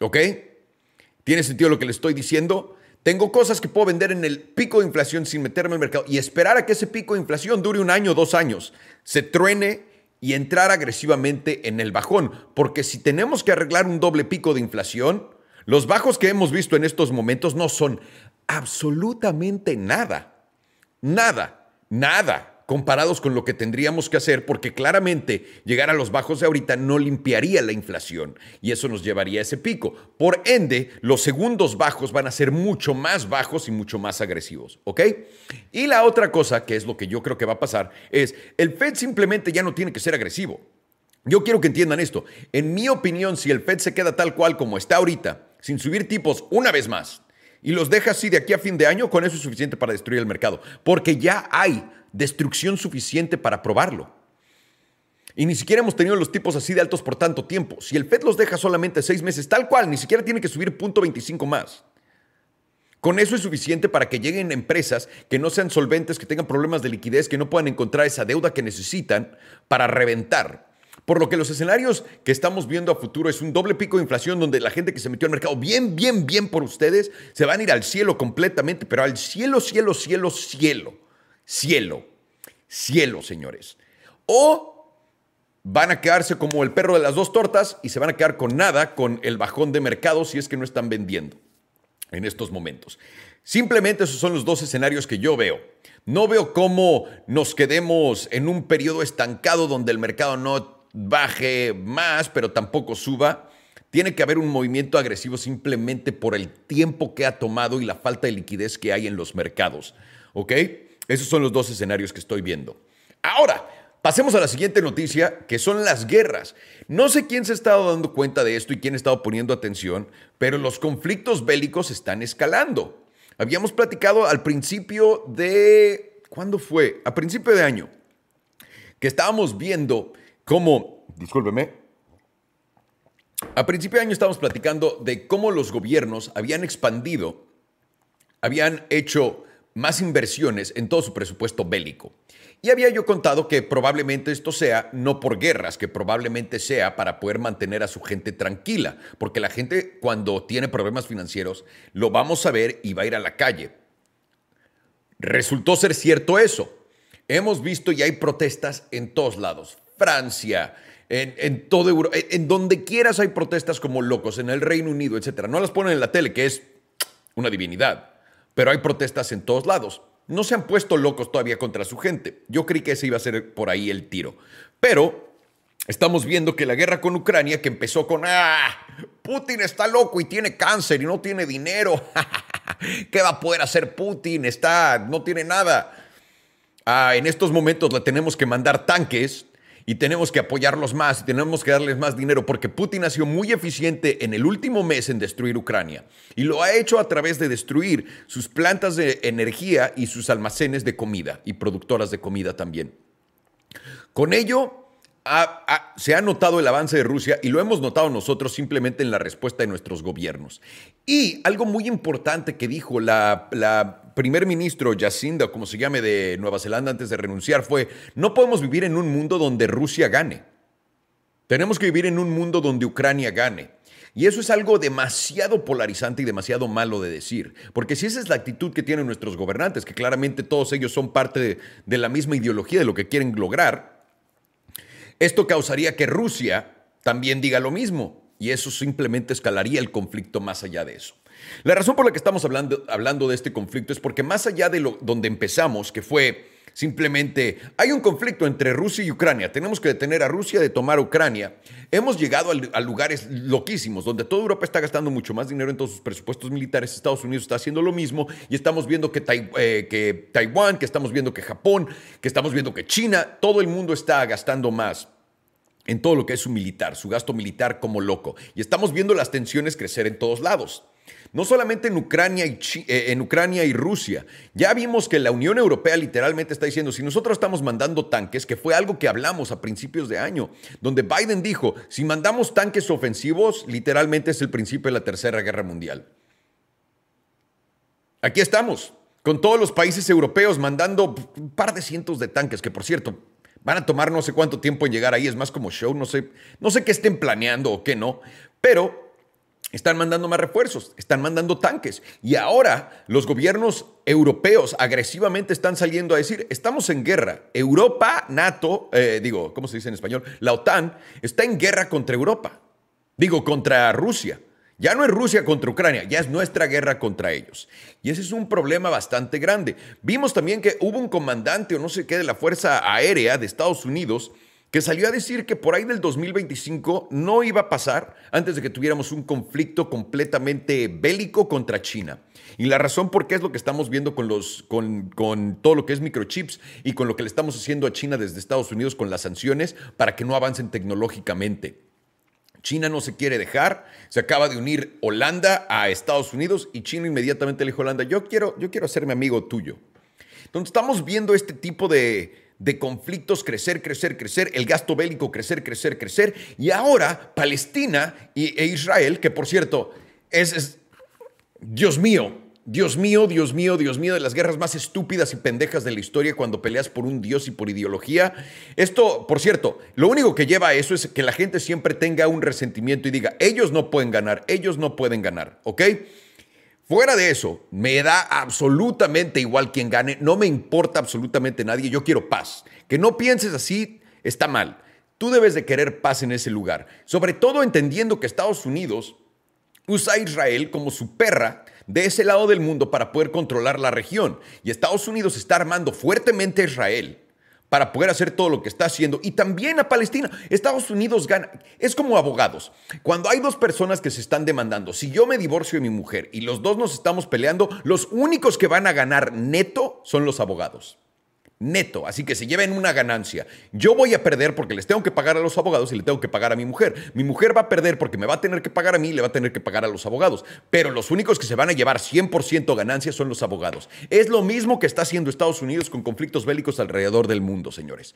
¿Ok? ¿Tiene sentido lo que le estoy diciendo? Tengo cosas que puedo vender en el pico de inflación sin meterme al mercado y esperar a que ese pico de inflación dure un año, dos años, se truene y entrar agresivamente en el bajón. Porque si tenemos que arreglar un doble pico de inflación, los bajos que hemos visto en estos momentos no son absolutamente nada, nada, nada comparados con lo que tendríamos que hacer, porque claramente llegar a los bajos de ahorita no limpiaría la inflación y eso nos llevaría a ese pico. Por ende, los segundos bajos van a ser mucho más bajos y mucho más agresivos, ¿ok? Y la otra cosa, que es lo que yo creo que va a pasar, es el Fed simplemente ya no tiene que ser agresivo. Yo quiero que entiendan esto. En mi opinión, si el Fed se queda tal cual como está ahorita, sin subir tipos una vez más y los deja así de aquí a fin de año, con eso es suficiente para destruir el mercado, porque ya hay destrucción suficiente para probarlo. Y ni siquiera hemos tenido los tipos así de altos por tanto tiempo. Si el FED los deja solamente seis meses, tal cual, ni siquiera tiene que subir punto 25 más. Con eso es suficiente para que lleguen empresas que no sean solventes, que tengan problemas de liquidez, que no puedan encontrar esa deuda que necesitan para reventar. Por lo que los escenarios que estamos viendo a futuro es un doble pico de inflación donde la gente que se metió al mercado bien, bien, bien por ustedes, se van a ir al cielo completamente, pero al cielo, cielo, cielo, cielo, cielo, cielo, señores. O van a quedarse como el perro de las dos tortas y se van a quedar con nada, con el bajón de mercado si es que no están vendiendo en estos momentos. Simplemente esos son los dos escenarios que yo veo. No veo cómo nos quedemos en un periodo estancado donde el mercado no baje más, pero tampoco suba. Tiene que haber un movimiento agresivo simplemente por el tiempo que ha tomado y la falta de liquidez que hay en los mercados. ¿Ok? Esos son los dos escenarios que estoy viendo. Ahora, Pasemos a la siguiente noticia, que son las guerras. No sé quién se ha estado dando cuenta de esto y quién ha estado poniendo atención, pero los conflictos bélicos están escalando. Habíamos platicado al principio de... ¿Cuándo fue? A principio de año. Que estábamos viendo cómo... Discúlpeme. A principio de año estábamos platicando de cómo los gobiernos habían expandido, habían hecho más inversiones en todo su presupuesto bélico. Y había yo contado que probablemente esto sea no por guerras, que probablemente sea para poder mantener a su gente tranquila, porque la gente cuando tiene problemas financieros lo vamos a ver y va a ir a la calle. Resultó ser cierto eso. Hemos visto y hay protestas en todos lados. Francia, en, todo Europa, en, donde quieras hay protestas como locos, en el Reino Unido, etc. No las ponen en la tele, que es una divinidad, pero hay protestas en todos lados no se han puesto locos todavía contra su gente. Yo creí que ese iba a ser por ahí el tiro. Pero estamos viendo que la guerra con Ucrania, que empezó con, ah, Putin está loco y tiene cáncer y no tiene dinero. [laughs] ¿Qué va a poder hacer Putin? Está, no tiene nada. Ah, en estos momentos le tenemos que mandar tanques y tenemos que apoyarlos más y tenemos que darles más dinero porque Putin ha sido muy eficiente en el último mes en destruir Ucrania y lo ha hecho a través de destruir sus plantas de energía y sus almacenes de comida y productoras de comida también. Con ello, se ha notado el avance de Rusia y lo hemos notado nosotros simplemente en la respuesta de nuestros gobiernos. Y algo muy importante que dijo la, primer ministro Jacinda, como se llame, de Nueva Zelanda antes de renunciar fue, no podemos vivir en un mundo donde Rusia gane. Tenemos que vivir en un mundo donde Ucrania gane. Y eso es algo demasiado polarizante y demasiado malo de decir, porque si esa es la actitud que tienen nuestros gobernantes, que claramente todos ellos son parte de, de la misma ideología de lo que quieren lograr, esto causaría que Rusia también diga lo mismo, y eso simplemente escalaría el conflicto más allá de eso. La razón por la que estamos hablando, hablando de este conflicto es porque más allá de lo, donde empezamos, que fue simplemente hay un conflicto entre Rusia y Ucrania, tenemos que detener a Rusia de tomar Ucrania, hemos llegado a, lugares loquísimos donde toda Europa está gastando mucho más dinero en todos sus presupuestos militares, Estados Unidos está haciendo lo mismo y estamos viendo que, eh, que Taiwán, que estamos viendo que Japón, que estamos viendo que China, todo el mundo está gastando más en todo lo que es su militar, su gasto militar como loco. Y estamos viendo las tensiones crecer en todos lados. No solamente en Ucrania, y eh, en Ucrania y Rusia. Ya vimos que la Unión Europea literalmente está diciendo, si nosotros estamos mandando tanques, que fue algo que hablamos a principios de año, donde Biden dijo, si mandamos tanques ofensivos, literalmente es el principio de la Tercera Guerra Mundial. Aquí estamos, con todos los países europeos mandando un par de cientos de tanques, que por cierto, van a tomar no sé cuánto tiempo en llegar ahí, es más como show, no sé, no sé qué estén planeando o qué no, pero están mandando más refuerzos, están mandando tanques. Y ahora los gobiernos europeos agresivamente están saliendo a decir, estamos en guerra. Europa, NATO, eh, digo, ¿cómo se dice en español? La OTAN está en guerra contra Europa. Digo, contra Rusia. Ya no es Rusia contra Ucrania, ya es nuestra guerra contra ellos. Y ese es un problema bastante grande. Vimos también que hubo un comandante o no sé qué de la Fuerza Aérea de Estados Unidos que salió a decir que por ahí del 2025 no iba a pasar antes de que tuviéramos un conflicto completamente bélico contra China. Y la razón por qué es lo que estamos viendo con, los, con, con todo lo que es microchips y con lo que le estamos haciendo a China desde Estados Unidos con las sanciones para que no avancen tecnológicamente. China no se quiere dejar, se acaba de unir Holanda a Estados Unidos y China inmediatamente le dijo a Holanda, yo quiero, yo quiero hacerme amigo tuyo. Entonces estamos viendo este tipo de, de conflictos crecer, crecer, crecer, el gasto bélico crecer, crecer, crecer, y ahora Palestina e Israel, que por cierto es, Dios mío, Dios mío, Dios mío, Dios mío, de las guerras más estúpidas y pendejas de la historia cuando peleas por un dios y por ideología. Esto, por cierto, lo único que lleva a eso es que la gente siempre tenga un resentimiento y diga, ellos no pueden ganar, ellos no pueden ganar, ¿ok? Fuera de eso, me da absolutamente igual quien gane, no me importa absolutamente nadie, yo quiero paz. Que no pienses así está mal. Tú debes de querer paz en ese lugar, sobre todo entendiendo que Estados Unidos usa a Israel como su perra de ese lado del mundo para poder controlar la región. Y Estados Unidos está armando fuertemente a Israel para poder hacer todo lo que está haciendo y también a Palestina. Estados Unidos gana. Es como abogados. Cuando hay dos personas que se están demandando, si yo me divorcio de mi mujer y los dos nos estamos peleando, los únicos que van a ganar neto son los abogados neto, así que se lleven una ganancia. Yo voy a perder porque les tengo que pagar a los abogados y le tengo que pagar a mi mujer. Mi mujer va a perder porque me va a tener que pagar a mí y le va a tener que pagar a los abogados. Pero los únicos que se van a llevar 100% ganancias son los abogados. Es lo mismo que está haciendo Estados Unidos con conflictos bélicos alrededor del mundo, señores.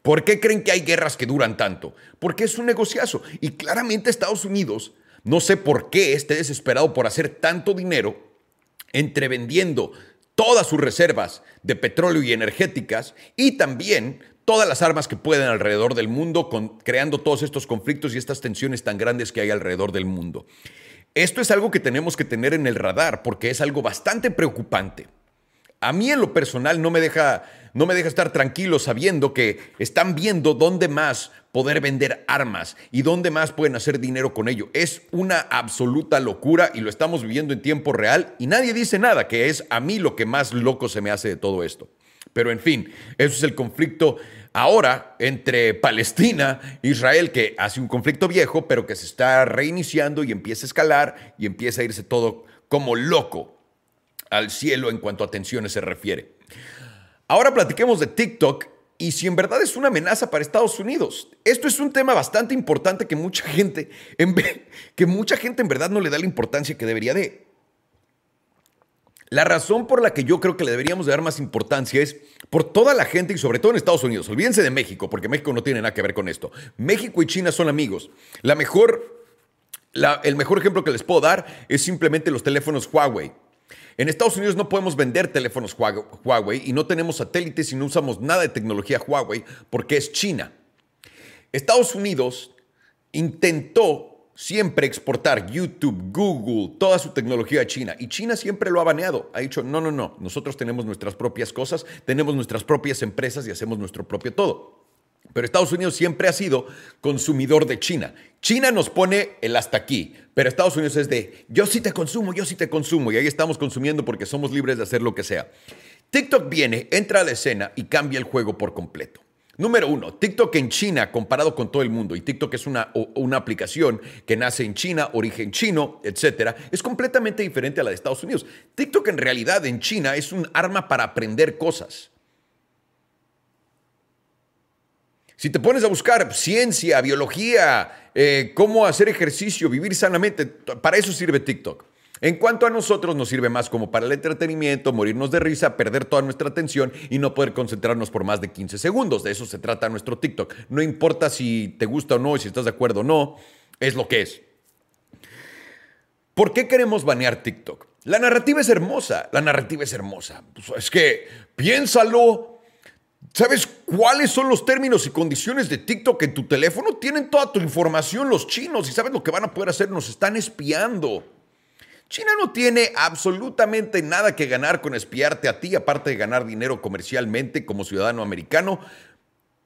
¿Por qué creen que hay guerras que duran tanto? Porque es un negociazo. Y claramente Estados Unidos, no sé por qué esté desesperado por hacer tanto dinero entrevendiendo todas sus reservas de petróleo y energéticas y también todas las armas que pueden alrededor del mundo, creando todos estos conflictos y estas tensiones tan grandes que hay alrededor del mundo. Esto es algo que tenemos que tener en el radar porque es algo bastante preocupante. A mí en lo personal no me deja, no me deja estar tranquilo sabiendo que están viendo dónde más poder vender armas y dónde más pueden hacer dinero con ello. Es una absoluta locura y lo estamos viviendo en tiempo real y nadie dice nada, que es a mí lo que más loco se me hace de todo esto. Pero en fin, eso es el conflicto ahora entre Palestina e Israel, que hace un conflicto viejo, pero que se está reiniciando y empieza a escalar y empieza a irse todo como loco al cielo en cuanto a tensiones se refiere. Ahora platiquemos de TikTok y si en verdad es una amenaza para Estados Unidos. Esto es un tema bastante importante que mucha gente, en, que mucha gente en verdad no le da la importancia que debería de. La razón por la que yo creo que le deberíamos dar más importancia es por toda la gente y sobre todo en Estados Unidos. Olvídense de México, porque México no tiene nada que ver con esto. México y China son amigos. La mejor, el mejor ejemplo que les puedo dar es simplemente los teléfonos Huawei. En Estados Unidos no podemos vender teléfonos Huawei y no tenemos satélites y no usamos nada de tecnología Huawei porque es China. Estados Unidos intentó siempre exportar YouTube, Google, toda su tecnología a China y China siempre lo ha baneado. Ha dicho, no, no, no, nosotros tenemos nuestras propias cosas, tenemos nuestras propias empresas y hacemos nuestro propio todo. Pero Estados Unidos siempre ha sido consumidor de China. China nos pone el hasta aquí, pero Estados Unidos es de yo sí te consumo, yo sí te consumo, y ahí estamos consumiendo porque somos libres de hacer lo que sea. TikTok viene, entra a la escena y cambia el juego por completo. Número uno, TikTok en China comparado con todo el mundo, y TikTok es una, una aplicación que nace en China, origen chino, etcétera, es completamente diferente a la de Estados Unidos. TikTok en realidad en China es un arma para aprender cosas. Si te pones a buscar ciencia, biología, eh, cómo hacer ejercicio, vivir sanamente, para eso sirve TikTok. En cuanto a nosotros, nos sirve más como para el entretenimiento, morirnos de risa, perder toda nuestra atención y no poder concentrarnos por más de 15 segundos. De eso se trata nuestro TikTok. No importa si te gusta o no, si estás de acuerdo o no, es lo que es. ¿Por qué queremos banear TikTok? La narrativa es hermosa, la narrativa es hermosa. Pues es que piénsalo, ¿Sabes cuáles son los términos y condiciones de TikTok en tu teléfono? Tienen toda tu información los chinos y sabes lo que van a poder hacer, nos están espiando. China no tiene absolutamente nada que ganar con espiarte a ti, aparte de ganar dinero comercialmente como ciudadano americano.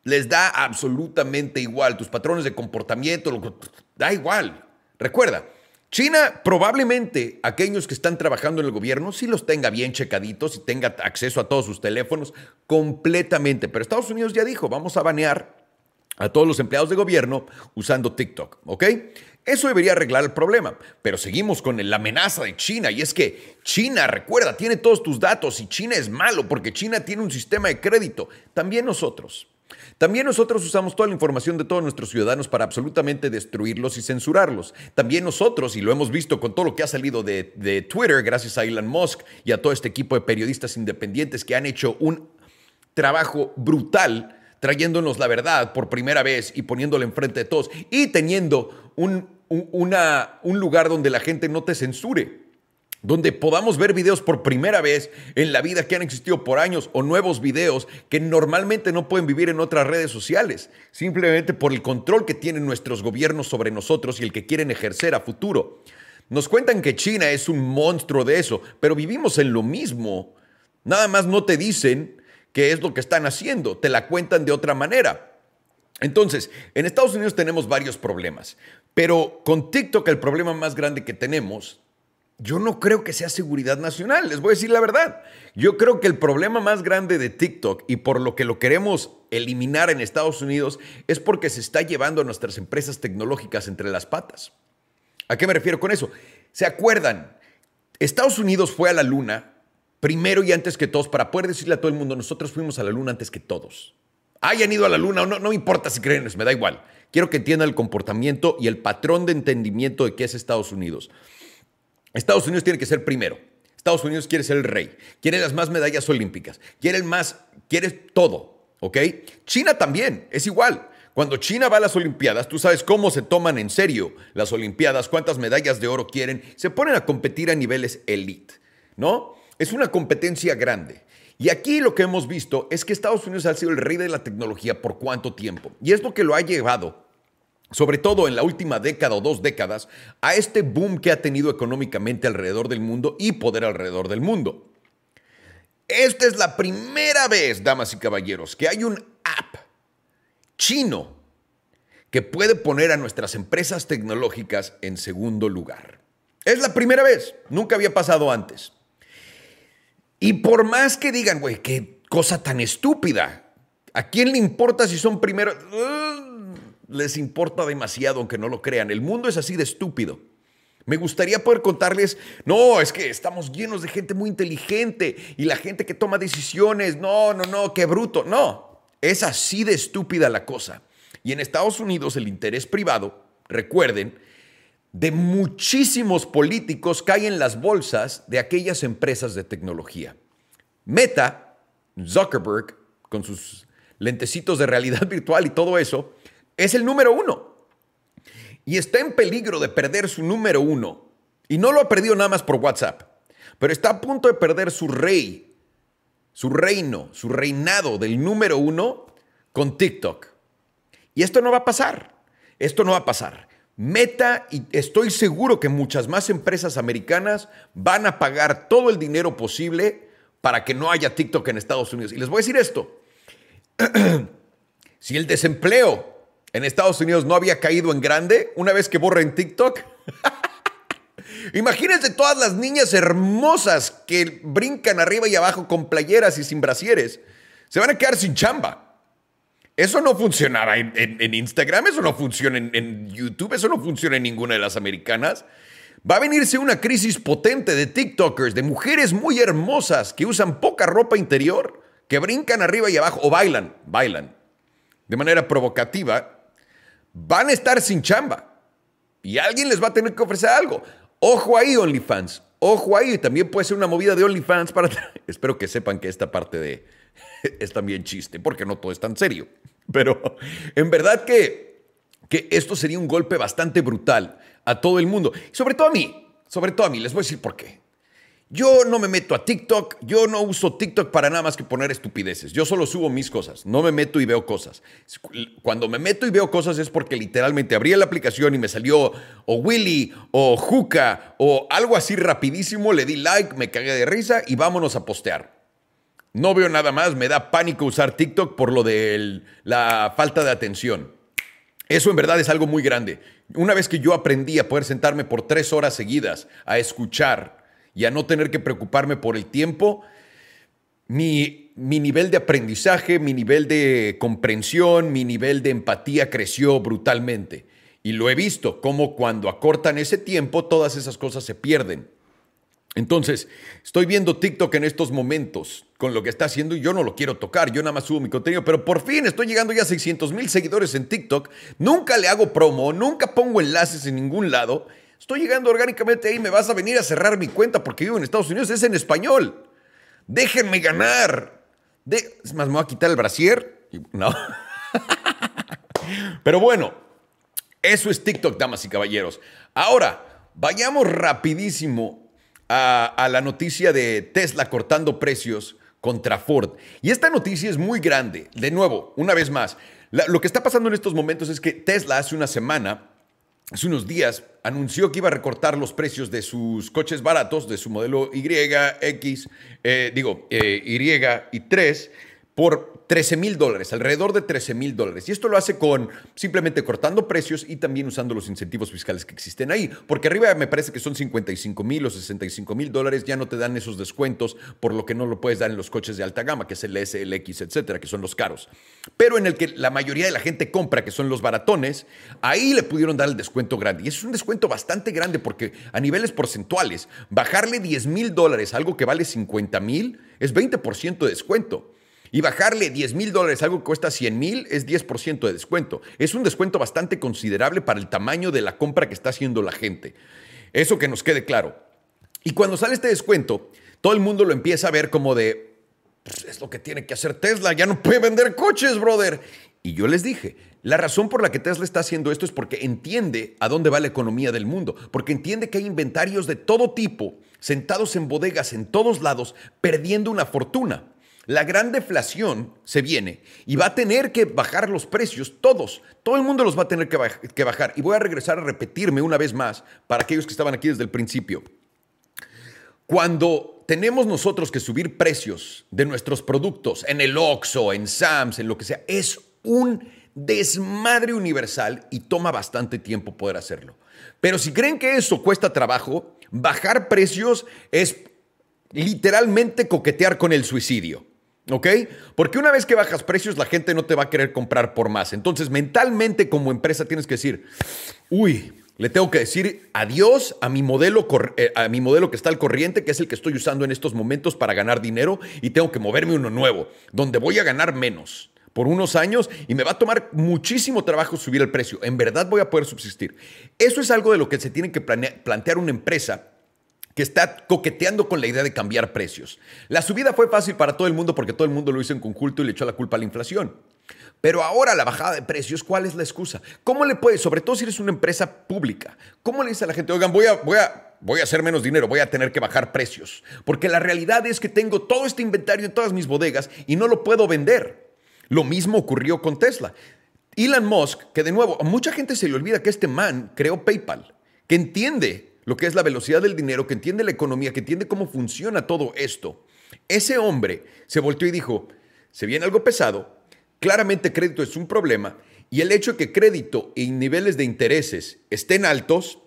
Les da absolutamente igual. Tus patrones de comportamiento, da igual. Recuerda, China probablemente aquellos que están trabajando en el gobierno sí los tenga bien checaditos y tenga acceso a todos sus teléfonos completamente. Pero Estados Unidos ya dijo, vamos a banear a todos los empleados de gobierno usando TikTok, ¿ok? Eso debería arreglar el problema, pero seguimos con la amenaza de China y es que China, recuerda, tiene todos tus datos y China es malo porque China tiene un sistema de crédito. También nosotros. También nosotros usamos toda la información de todos nuestros ciudadanos para absolutamente destruirlos y censurarlos. También nosotros, y lo hemos visto con todo lo que ha salido de, Twitter, gracias a Elon Musk y a todo este equipo de periodistas independientes que han hecho un trabajo brutal trayéndonos la verdad por primera vez y poniéndola enfrente de todos y teniendo un, un lugar donde la gente no te censure. Donde podamos ver videos por primera vez en la vida que han existido por años o nuevos videos que normalmente no pueden vivir en otras redes sociales, simplemente por el control que tienen nuestros gobiernos sobre nosotros y el que quieren ejercer a futuro. Nos cuentan que China es un monstruo de eso, pero vivimos en lo mismo. Nada más no te dicen qué es lo que están haciendo, te la cuentan de otra manera. Entonces, en Estados Unidos tenemos varios problemas, pero con TikTok el problema más grande que tenemos yo no creo que sea seguridad nacional, les voy a decir la verdad. Yo creo que el problema más grande de TikTok y por lo que lo queremos eliminar en Estados Unidos es porque se está llevando a nuestras empresas tecnológicas entre las patas. ¿A qué me refiero con eso? ¿Se acuerdan? Estados Unidos fue a la luna primero y antes que todos para poder decirle a todo el mundo, nosotros fuimos a la luna antes que todos. Hayan ido a la luna o no, no importa si creen, me da igual. Quiero que entiendan el comportamiento y el patrón de entendimiento de qué es Estados Unidos. Estados Unidos tiene que ser primero. Estados Unidos quiere ser el rey, quiere las más medallas olímpicas, quiere el más, quiere todo, ¿ok? China también, es igual. Cuando China va a las Olimpiadas, tú sabes cómo se toman en serio las Olimpiadas, cuántas medallas de oro quieren, se ponen a competir a niveles elite, ¿no? Es una competencia grande. Y aquí lo que hemos visto es que Estados Unidos ha sido el rey de la tecnología por cuánto tiempo. Y es lo que lo ha llevado sobre todo en la última década o dos décadas, a este boom que ha tenido económicamente alrededor del mundo y poder alrededor del mundo. Esta es la primera vez, damas y caballeros, que hay un app chino que puede poner a nuestras empresas tecnológicas en segundo lugar. Es la primera vez, nunca había pasado antes. Y por más que digan, güey, qué cosa tan estúpida, ¿a quién le importa si son primeros? Les importa demasiado, aunque no lo crean. El mundo es así de estúpido. Me gustaría poder contarles, no, es que estamos llenos de gente muy inteligente y la gente que toma decisiones, no, no, no, qué bruto. No, es así de estúpida la cosa. Y en Estados Unidos el interés privado, recuerden, de muchísimos políticos cae en las bolsas de aquellas empresas de tecnología. Meta, Zuckerberg, con sus lentecitos de realidad [laughs] virtual y todo eso, es el número uno. Y está en peligro de perder su número uno. Y no lo ha perdido nada más por WhatsApp, pero está a punto de perder su rey, su reino, su reinado del número uno con TikTok. Y esto no va a pasar. Esto no va a pasar. Meta, y estoy seguro que muchas más empresas americanas van a pagar todo el dinero posible para que no haya TikTok en Estados Unidos. Y les voy a decir esto. [clears throat] si el desempleo en Estados Unidos no había caído en grande una vez que borren TikTok. [laughs] Imagínense todas las niñas hermosas que brincan arriba y abajo con playeras y sin brasieres. Se van a quedar sin chamba. Eso no funcionará en, Instagram, eso no funciona en, en, YouTube, eso no funciona en ninguna de las americanas. Va a venirse una crisis potente de TikTokers, de mujeres muy hermosas que usan poca ropa interior, que brincan arriba y abajo o bailan, bailan de manera provocativa van a estar sin chamba y alguien les va a tener que ofrecer algo. Ojo ahí, OnlyFans. Ojo ahí, también puede ser una movida de OnlyFans para... [laughs] Espero que sepan que esta parte de... [laughs] es también chiste, porque no todo es tan serio. [laughs] Pero en verdad que, que esto sería un golpe bastante brutal a todo el mundo. Sobre todo a mí, sobre todo a mí. Les voy a decir por qué. Yo no me meto a TikTok, yo no uso TikTok para nada más que poner estupideces. Yo solo subo mis cosas, no me meto y veo cosas. Cuando me meto y veo cosas es porque literalmente abrí la aplicación y me salió o Willy o Juca o algo así rapidísimo, le di like, me cagué de risa y vámonos a postear. No veo nada más, me da pánico usar TikTok por lo de la falta de atención. Eso en verdad es algo muy grande. Una vez que yo aprendí a poder sentarme por tres horas seguidas a escuchar, y a no tener que preocuparme por el tiempo, mi, mi nivel de aprendizaje, mi nivel de comprensión, mi nivel de empatía creció brutalmente. Y lo he visto, como cuando acortan ese tiempo, todas esas cosas se pierden. Entonces, estoy viendo TikTok en estos momentos con lo que está haciendo y yo no lo quiero tocar, yo nada más subo mi contenido, pero por fin estoy llegando ya a 600 mil seguidores en TikTok, nunca le hago promo, nunca pongo enlaces en ningún lado Estoy llegando orgánicamente ahí, me vas a venir a cerrar mi cuenta porque vivo en Estados Unidos, es en español. Déjenme ganar. De... Es más, me voy a quitar el brasier. No. [laughs] Pero bueno, eso es TikTok, damas y caballeros. Ahora, vayamos rapidísimo a, la noticia de Tesla cortando precios contra Ford. Y esta noticia es muy grande. De nuevo, una vez más, lo que está pasando en estos momentos es que Tesla hace una semana, hace unos días, anunció que iba a recortar los precios de sus coches baratos, de su modelo Y, X, eh, digo, eh, Y y 3, por 13 mil dólares, alrededor de 13 mil dólares. Y esto lo hace con simplemente cortando precios y también usando los incentivos fiscales que existen ahí. Porque arriba me parece que son 55 mil o 65 mil dólares, ya no te dan esos descuentos, por lo que no lo puedes dar en los coches de alta gama, que es el S, el X, etcétera, que son los caros. Pero en el que la mayoría de la gente compra, que son los baratones, ahí le pudieron dar el descuento grande. Y es un descuento bastante grande porque a niveles porcentuales, bajarle 10 mil dólares a algo que vale 50 mil es 20% de descuento. Y bajarle 10 mil dólares algo que cuesta 100 mil es 10% de descuento. Es un descuento bastante considerable para el tamaño de la compra que está haciendo la gente. Eso que nos quede claro. Y cuando sale este descuento, todo el mundo lo empieza a ver como de, pues, es lo que tiene que hacer Tesla, ya no puede vender coches, brother. Y yo les dije, la razón por la que Tesla está haciendo esto es porque entiende a dónde va la economía del mundo, porque entiende que hay inventarios de todo tipo, sentados en bodegas en todos lados, perdiendo una fortuna. La gran deflación se viene y va a tener que bajar los precios, todos, todo el mundo los va a tener que, bajar. Y voy a regresar a repetirme una vez más para aquellos que estaban aquí desde el principio. Cuando tenemos nosotros que subir precios de nuestros productos en el Oxxo, en Sams, en lo que sea, es un desmadre universal y toma bastante tiempo poder hacerlo. Pero si creen que eso cuesta trabajo, bajar precios es literalmente coquetear con el suicidio. ¿Ok? Porque una vez que bajas precios, la gente no te va a querer comprar por más. Entonces, mentalmente como empresa tienes que decir, uy, le tengo que decir adiós a mi modelo, eh, a mi modelo que está al corriente, que es el que estoy usando en estos momentos para ganar dinero, y tengo que moverme uno nuevo, donde voy a ganar menos por unos años y me va a tomar muchísimo trabajo subir el precio. En verdad voy a poder subsistir. Eso es algo de lo que se tiene que plantear una empresa que está coqueteando con la idea de cambiar precios. La subida fue fácil para todo el mundo porque todo el mundo lo hizo en conjunto y le echó la culpa a la inflación. Pero ahora la bajada de precios, ¿cuál es la excusa? ¿Cómo le puedes, sobre todo si eres una empresa pública, cómo le dice a la gente, oigan, voy a, voy a, voy a hacer menos dinero, voy a tener que bajar precios? Porque la realidad es que tengo todo este inventario en todas mis bodegas y no lo puedo vender. Lo mismo ocurrió con Tesla. Elon Musk, que de nuevo, a mucha gente se le olvida que este man creó PayPal, que entiende lo que es la velocidad del dinero, que entiende la economía, que entiende cómo funciona todo esto. Ese hombre se volteó y dijo, se viene algo pesado, claramente crédito es un problema y el hecho de que crédito y niveles de intereses estén altos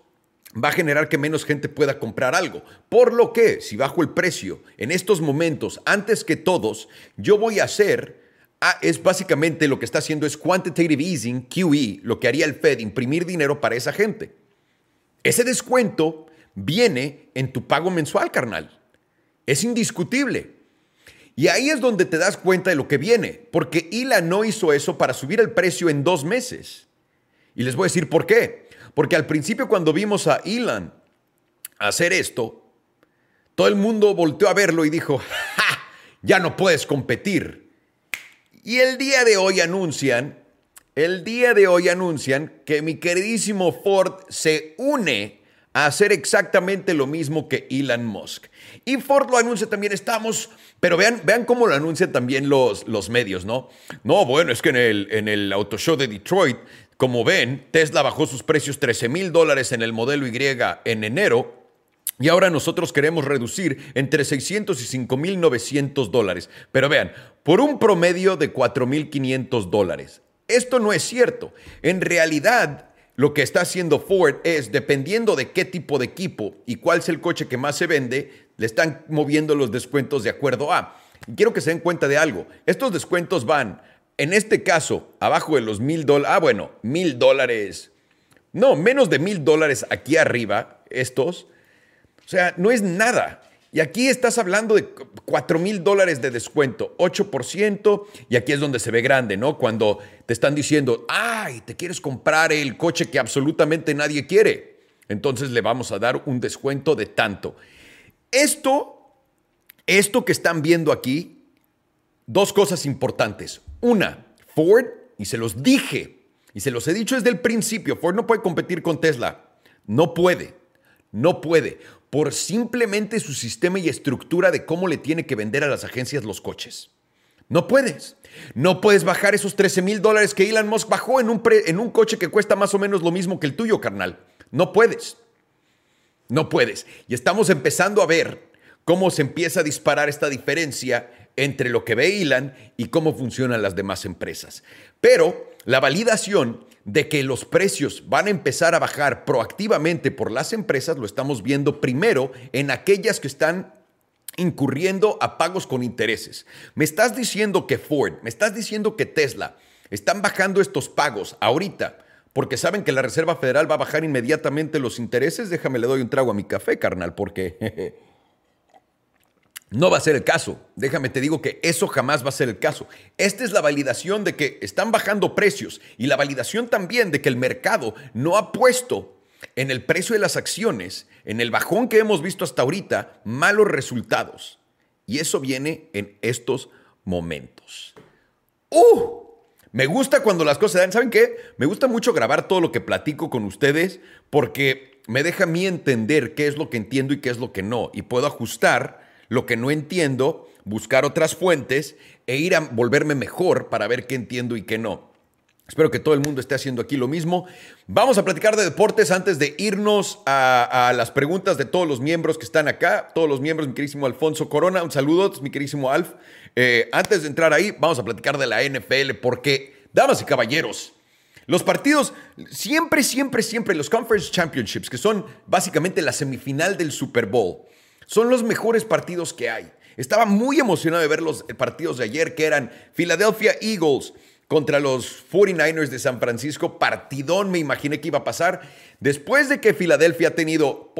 va a generar que menos gente pueda comprar algo. Por lo que, si bajo el precio en estos momentos, antes que todos, yo voy a hacer... Ah, es básicamente lo que está haciendo es quantitative easing, QE, lo que haría el Fed, imprimir dinero para esa gente. Ese descuento viene en tu pago mensual, carnal. Es indiscutible. Y ahí es donde te das cuenta de lo que viene, porque ILA no hizo eso para subir el precio en dos meses. Y les voy a decir por qué. Porque al principio cuando vimos a Elon hacer esto, todo el mundo volteó a verlo y dijo, ¡ja! Ya no puedes competir. Y el día de hoy anuncian el día de hoy anuncian que mi queridísimo Ford se une a hacer exactamente lo mismo que Elon Musk. Y Ford lo anuncia también, estamos, pero vean, vean cómo lo anuncian también los, los medios, ¿no? No, bueno, es que en el, en el Auto Show de Detroit, como ven, Tesla bajó sus precios 13 mil dólares en el modelo Y en enero y ahora nosotros queremos reducir entre 600 y 5.900 dólares. Pero vean, por un promedio de 4.500 dólares. Esto no es cierto. En realidad, lo que está haciendo Ford es, dependiendo de qué tipo de equipo y cuál es el coche que más se vende, le están moviendo los descuentos de acuerdo a. quiero que se den cuenta de algo. Estos descuentos van, en este caso, abajo de los mil dólares. Ah, bueno, mil dólares. No, menos de mil dólares aquí arriba, estos. O sea, no es nada. Y aquí estás hablando de 4 mil dólares de descuento, 8%, y aquí es donde se ve grande, ¿no? Cuando te están diciendo, ay, te quieres comprar el coche que absolutamente nadie quiere, entonces le vamos a dar un descuento de tanto. Esto, esto que están viendo aquí, dos cosas importantes. Una, Ford, y se los dije, y se los he dicho desde el principio, Ford no puede competir con Tesla, no puede, no puede por simplemente su sistema y estructura de cómo le tiene que vender a las agencias los coches. No puedes. No puedes bajar esos 13 mil dólares que Elon Musk bajó en un, en un coche que cuesta más o menos lo mismo que el tuyo, carnal. No puedes. No puedes. Y estamos empezando a ver cómo se empieza a disparar esta diferencia entre lo que ve Elon y cómo funcionan las demás empresas. Pero la validación de que los precios van a empezar a bajar proactivamente por las empresas lo estamos viendo primero en aquellas que están incurriendo a pagos con intereses. Me estás diciendo que Ford, me estás diciendo que Tesla están bajando estos pagos ahorita porque saben que la Reserva Federal va a bajar inmediatamente los intereses. Déjame le doy un trago a mi café, carnal, porque no va a ser el caso. Déjame te digo que eso jamás va a ser el caso. Esta es la validación de que están bajando precios y la validación también de que el mercado no ha puesto en el precio de las acciones, en el bajón que hemos visto hasta ahorita, malos resultados. Y eso viene en estos momentos. ¡Uh! Me gusta cuando las cosas se dan. ¿Saben qué? Me gusta mucho grabar todo lo que platico con ustedes porque me deja a mí entender qué es lo que entiendo y qué es lo que no. Y puedo ajustar lo que no entiendo, buscar otras fuentes e ir a volverme mejor para ver qué entiendo y qué no. Espero que todo el mundo esté haciendo aquí lo mismo. Vamos a platicar de deportes antes de irnos a, las preguntas de todos los miembros que están acá. Todos los miembros, mi querísimo Alfonso Corona, un saludo, mi querísimo Alf. Eh, antes de entrar ahí, vamos a platicar de la NFL porque, damas y caballeros, los partidos, siempre, siempre, siempre, los Conference Championships, que son básicamente la semifinal del Super Bowl, son los mejores partidos que hay. Estaba muy emocionado de ver los partidos de ayer que eran Philadelphia Eagles contra los 49ers de San Francisco. Partidón me imaginé que iba a pasar. Después de que Filadelfia ha tenido...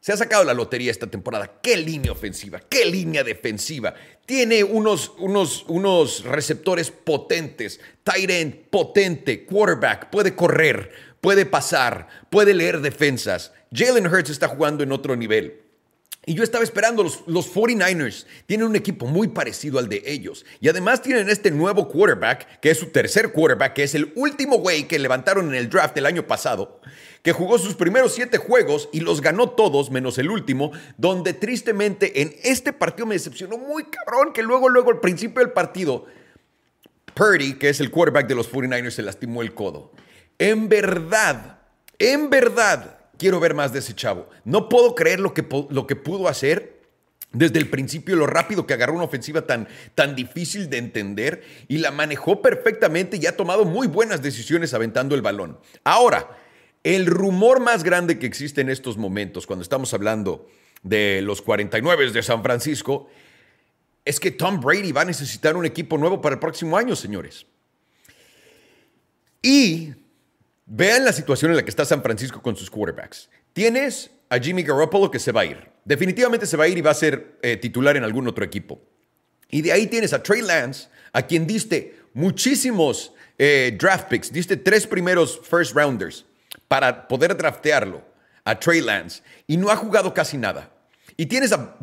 Se ha sacado la lotería esta temporada. Qué línea ofensiva, qué línea defensiva. Tiene unos, unos, unos receptores potentes, tight end potente, quarterback, puede correr, puede pasar, puede leer defensas. Jalen Hurts está jugando en otro nivel. Y yo estaba esperando, los, los 49ers tienen un equipo muy parecido al de ellos. Y además tienen este nuevo quarterback, que es su tercer quarterback, que es el último güey que levantaron en el draft el año pasado, que jugó sus primeros siete juegos y los ganó todos, menos el último, donde tristemente en este partido me decepcionó muy cabrón, que luego, luego al principio del partido, Purdy, que es el quarterback de los 49ers, se lastimó el codo. En verdad, en verdad, quiero ver más de ese chavo. No puedo creer lo que, lo que pudo hacer desde el principio, lo rápido que agarró una ofensiva tan, tan difícil de entender y la manejó perfectamente y ha tomado muy buenas decisiones aventando el balón. Ahora, el rumor más grande que existe en estos momentos, cuando estamos hablando de los 49 de San Francisco, es que Tom Brady va a necesitar un equipo nuevo para el próximo año, señores. Y Vean la situación en la que está San Francisco con sus quarterbacks. Tienes a Jimmy Garoppolo que se va a ir. Definitivamente se va a ir y va a ser eh, titular en algún otro equipo. Y de ahí tienes a Trey Lance, a quien diste muchísimos eh, draft picks, diste tres primeros first rounders para poder draftearlo a Trey Lance y no ha jugado casi nada. Y tienes a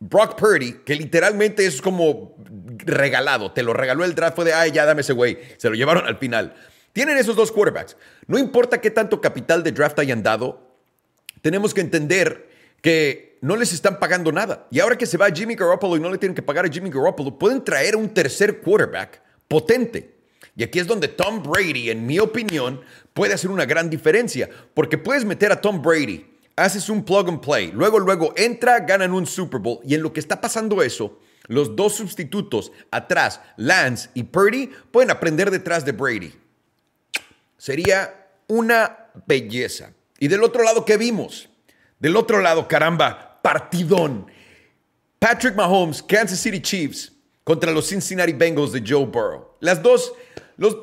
Brock Purdy, que literalmente es como regalado, te lo regaló el draft, fue de, ay, ya dame ese güey, se lo llevaron al final. Tienen esos dos quarterbacks. No importa qué tanto capital de draft hayan dado, tenemos que entender que no les están pagando nada. Y ahora que se va Jimmy Garoppolo y no le tienen que pagar a Jimmy Garoppolo, pueden traer un tercer quarterback potente. Y aquí es donde Tom Brady, en mi opinión, puede hacer una gran diferencia. Porque puedes meter a Tom Brady, haces un plug and play, luego, luego entra, ganan un Super Bowl. Y en lo que está pasando eso, los dos sustitutos atrás, Lance y Purdy, pueden aprender detrás de Brady. Sería una belleza. Y del otro lado, ¿qué vimos? Del otro lado, caramba, partidón. Patrick Mahomes, Kansas City Chiefs contra los Cincinnati Bengals de Joe Burrow. Las dos, los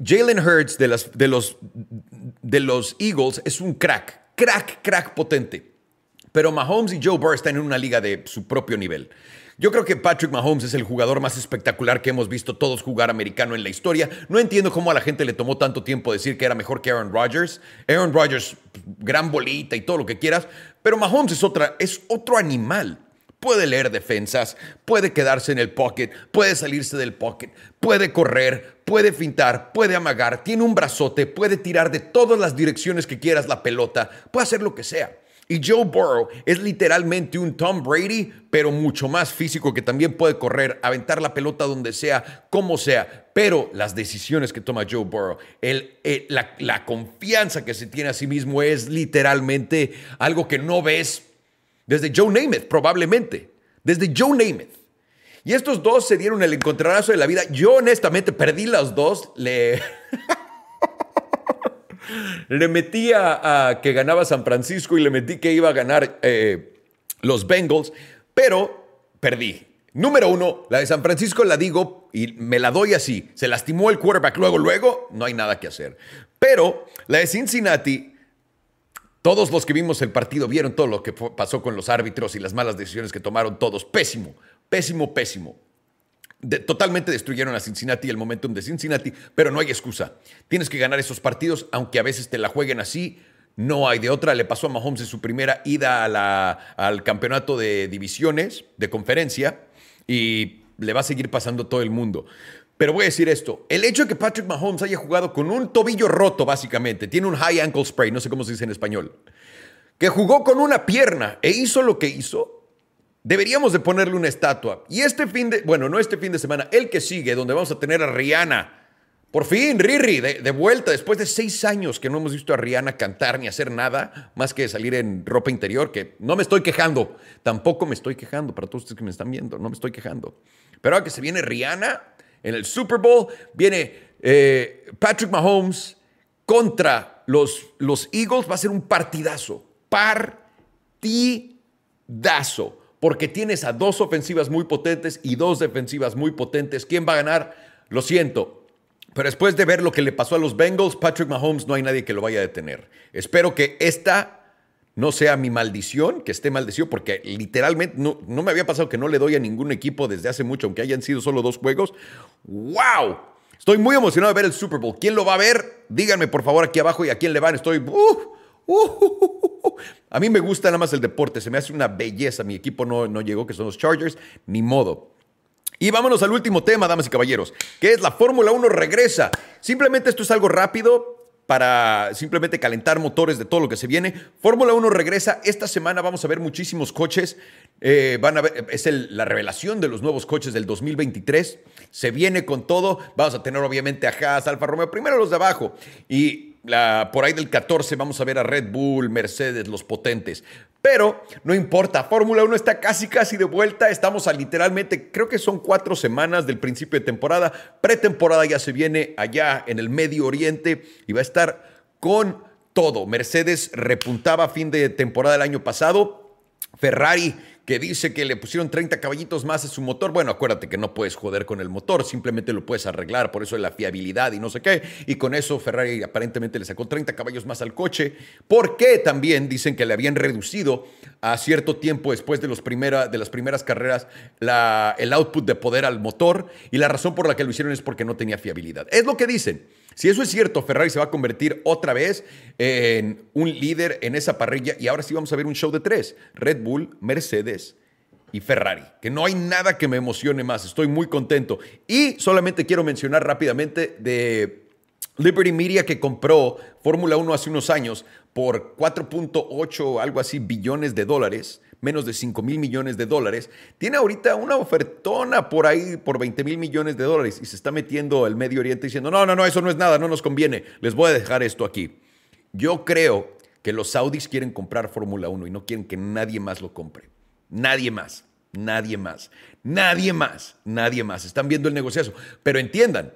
Jalen Hurts de, las, de, los, de los Eagles es un crack, crack, crack potente. Pero Mahomes y Joe Burrow están en una liga de su propio nivel. Yo creo que Patrick Mahomes es el jugador más espectacular que hemos visto todos jugar americano en la historia. No entiendo cómo a la gente le tomó tanto tiempo decir que era mejor que Aaron Rodgers. Aaron Rodgers, gran bolita y todo lo que quieras, pero Mahomes es, otra, es otro animal. Puede leer defensas, puede quedarse en el pocket, puede salirse del pocket, puede correr, puede fintar, puede amagar, tiene un brazote, puede tirar de todas las direcciones que quieras la pelota, puede hacer lo que sea. Y Joe Burrow es literalmente un Tom Brady, pero mucho más físico, que también puede correr, aventar la pelota donde sea, como sea. Pero las decisiones que toma Joe Burrow, el, la, la confianza que se tiene a sí mismo es literalmente algo que no ves desde Joe Namath, probablemente. Desde Joe Namath. Y estos dos se dieron el encontronazo de la vida. Yo honestamente perdí las dos. Le... [laughs] le metí a, que ganaba San Francisco y le metí que iba a ganar eh, los Bengals, pero perdí. Número uno, la de San Francisco la digo y me la doy así. Se lastimó el quarterback luego, luego, no hay nada que hacer. Pero la de Cincinnati, todos los que vimos el partido vieron todo lo que pasó con los árbitros y las malas decisiones que tomaron todos. Pésimo, pésimo, pésimo totalmente destruyeron a Cincinnati el momentum de Cincinnati, pero no hay excusa. Tienes que ganar esos partidos, aunque a veces te la jueguen así. No hay de otra. Le pasó a Mahomes en su primera ida al campeonato de divisiones, de conferencia, y le va a seguir pasando todo el mundo. Pero voy a decir esto, el hecho de que Patrick Mahomes haya jugado con un tobillo roto, básicamente, tiene un high ankle spray, no sé cómo se dice en español, que jugó con una pierna e hizo lo que hizo, Deberíamos de ponerle una estatua. Y este fin de, bueno, no este fin de semana, el que sigue, donde vamos a tener a Rihanna. Por fin, Riri, de, vuelta, después de seis años que no hemos visto a Rihanna cantar ni hacer nada, más que salir en ropa interior, que no me estoy quejando, tampoco me estoy quejando, para todos ustedes que me están viendo, no me estoy quejando. Pero ahora que se viene Rihanna en el Super Bowl, viene eh, Patrick Mahomes contra los, los Eagles, va a ser un partidazo, partidazo porque tienes a dos ofensivas muy potentes y dos defensivas muy potentes. ¿Quién va a ganar? Lo siento. Pero después de ver lo que le pasó a los Bengals, Patrick Mahomes no hay nadie que lo vaya a detener. Espero que esta no sea mi maldición, que esté maldecido, porque literalmente no, me había pasado que no le doy a ningún equipo desde hace mucho, aunque hayan sido solo dos juegos. ¡Wow! Estoy muy emocionado de ver el Super Bowl. ¿Quién lo va a ver? Díganme por favor aquí abajo y a quién le van. Estoy... Uh, uh, a mí me gusta nada más el deporte, se me hace una belleza. Mi equipo no, no llegó, que son los Chargers, ni modo. Y vámonos al último tema, damas y caballeros, que es la Fórmula 1 regresa. Simplemente esto es algo rápido para simplemente calentar motores de todo lo que se viene. Fórmula 1 regresa. Esta semana vamos a ver muchísimos coches. Eh, van a ver, es la revelación de los nuevos coches del 2023. Se viene con todo. Vamos a tener obviamente a Haas, Alfa Romeo, primero los de abajo. Y por ahí del 14 vamos a ver a Red Bull, Mercedes, los potentes. Pero no importa, Fórmula 1 está casi casi de vuelta. Estamos a literalmente, creo que son cuatro semanas del principio de temporada. Pretemporada ya se viene allá en el Medio Oriente y va a estar con todo. Mercedes repuntaba a fin de temporada del año pasado. Ferrari que dice que le pusieron 30 caballitos más a su motor. Bueno, acuérdate que no puedes joder con el motor, simplemente lo puedes arreglar, por eso es la fiabilidad y no sé qué. Y con eso Ferrari aparentemente le sacó 30 caballos más al coche, porque también dicen que le habían reducido a cierto tiempo después de, los de las primeras carreras la, el output de poder al motor y la razón por la que lo hicieron es porque no tenía fiabilidad. Es lo que dicen. Si eso es cierto, Ferrari se va a convertir otra vez en un líder en esa parrilla y ahora sí vamos a ver un show de tres. Red Bull, Mercedes y Ferrari, que no hay nada que me emocione más. Estoy muy contento. Y solamente quiero mencionar rápidamente de Liberty Media que compró Fórmula 1 hace unos años por 4.8, algo así, billones de dólares menos de 5 mil millones de dólares, tiene ahorita una ofertona por ahí por 20 mil millones de dólares y se está metiendo al Medio Oriente diciendo, no, no, no, eso no es nada, no nos conviene, les voy a dejar esto aquí. Yo creo que los saudis quieren comprar Fórmula 1 y no quieren que nadie más lo compre. Nadie más, nadie más, nadie más, nadie más. Están viendo el negociazo. Pero entiendan,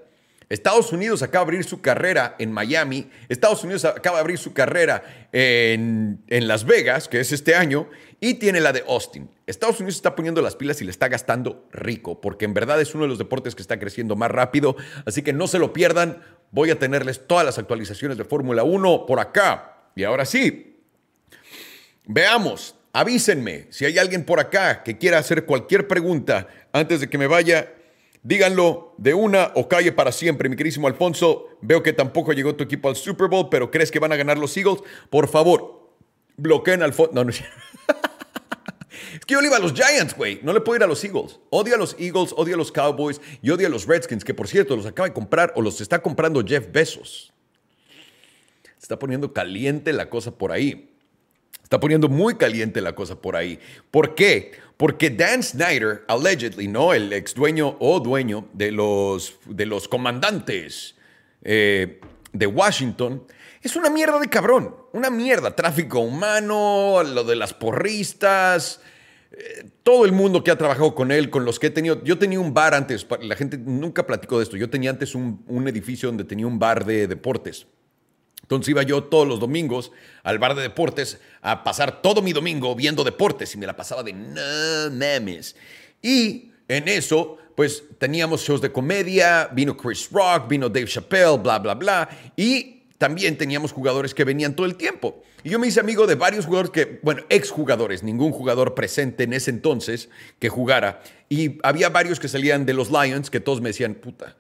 Estados Unidos acaba de abrir su carrera en Miami, Estados Unidos acaba de abrir su carrera en, en, Las Vegas, que es este año, y tiene la de Austin. Estados Unidos está poniendo las pilas y le está gastando rico, porque en verdad es uno de los deportes que está creciendo más rápido, así que no se lo pierdan, voy a tenerles todas las actualizaciones de Fórmula 1 por acá. Y ahora sí, veamos, avísenme si hay alguien por acá que quiera hacer cualquier pregunta antes de que me vaya Díganlo de una o calle para siempre, mi querísimo Alfonso. Veo que tampoco llegó tu equipo al Super Bowl, pero ¿crees que van a ganar los Eagles? Por favor, bloqueen al. No, no es que yo le iba a los Giants, güey. No le puedo ir a los Eagles. Odio a los Eagles, odio a los Cowboys y odio a los Redskins, que por cierto los acaba de comprar o los está comprando Jeff Bezos. Se está poniendo caliente la cosa por ahí. Está poniendo muy caliente la cosa por ahí. ¿Por qué? Porque Dan Snyder, allegedly, ¿no? El ex dueño o dueño de los, de los comandantes eh, de Washington, es una mierda de cabrón. Una mierda. Tráfico humano, lo de las porristas. Todo el mundo que ha trabajado con él, con los que he tenido. Yo tenía un bar antes, la gente nunca platicó de esto. Yo tenía antes un, edificio donde tenía un bar de deportes. Entonces iba yo todos los domingos al bar de deportes a pasar todo mi domingo viendo deportes y me la pasaba de no memes. Y en eso, pues teníamos shows de comedia, vino Chris Rock, vino Dave Chappelle, bla, bla, bla. Y también teníamos jugadores que venían todo el tiempo. Y yo me hice amigo de varios jugadores que, bueno, exjugadores, ningún jugador presente en ese entonces que jugara. Y había varios que salían de los Lions que todos me decían, puta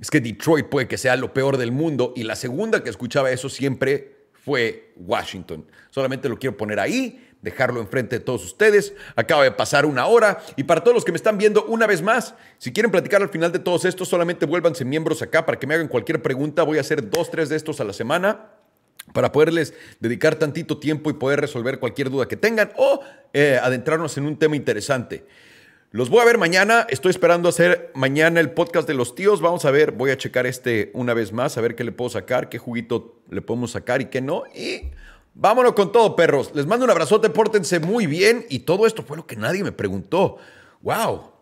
es que Detroit puede que sea lo peor del mundo y la segunda que escuchaba eso siempre fue Washington. Solamente lo quiero poner ahí, dejarlo enfrente de todos ustedes. Acaba de pasar una hora y para todos los que me están viendo una vez más, si quieren platicar al final de todos estos, solamente vuélvanse miembros acá para que me hagan cualquier pregunta. Voy a hacer dos, tres de estos a la semana para poderles dedicar tantito tiempo y poder resolver cualquier duda que tengan o eh, adentrarnos en un tema interesante. Los voy a ver mañana. Estoy esperando hacer mañana el podcast de los tíos. Vamos a ver, voy a checar este una vez más, a ver qué le puedo sacar, qué juguito le podemos sacar y qué no. Y vámonos con todo, perros. Les mando un abrazote, pórtense muy bien. Y todo esto fue lo que nadie me preguntó. ¡Wow!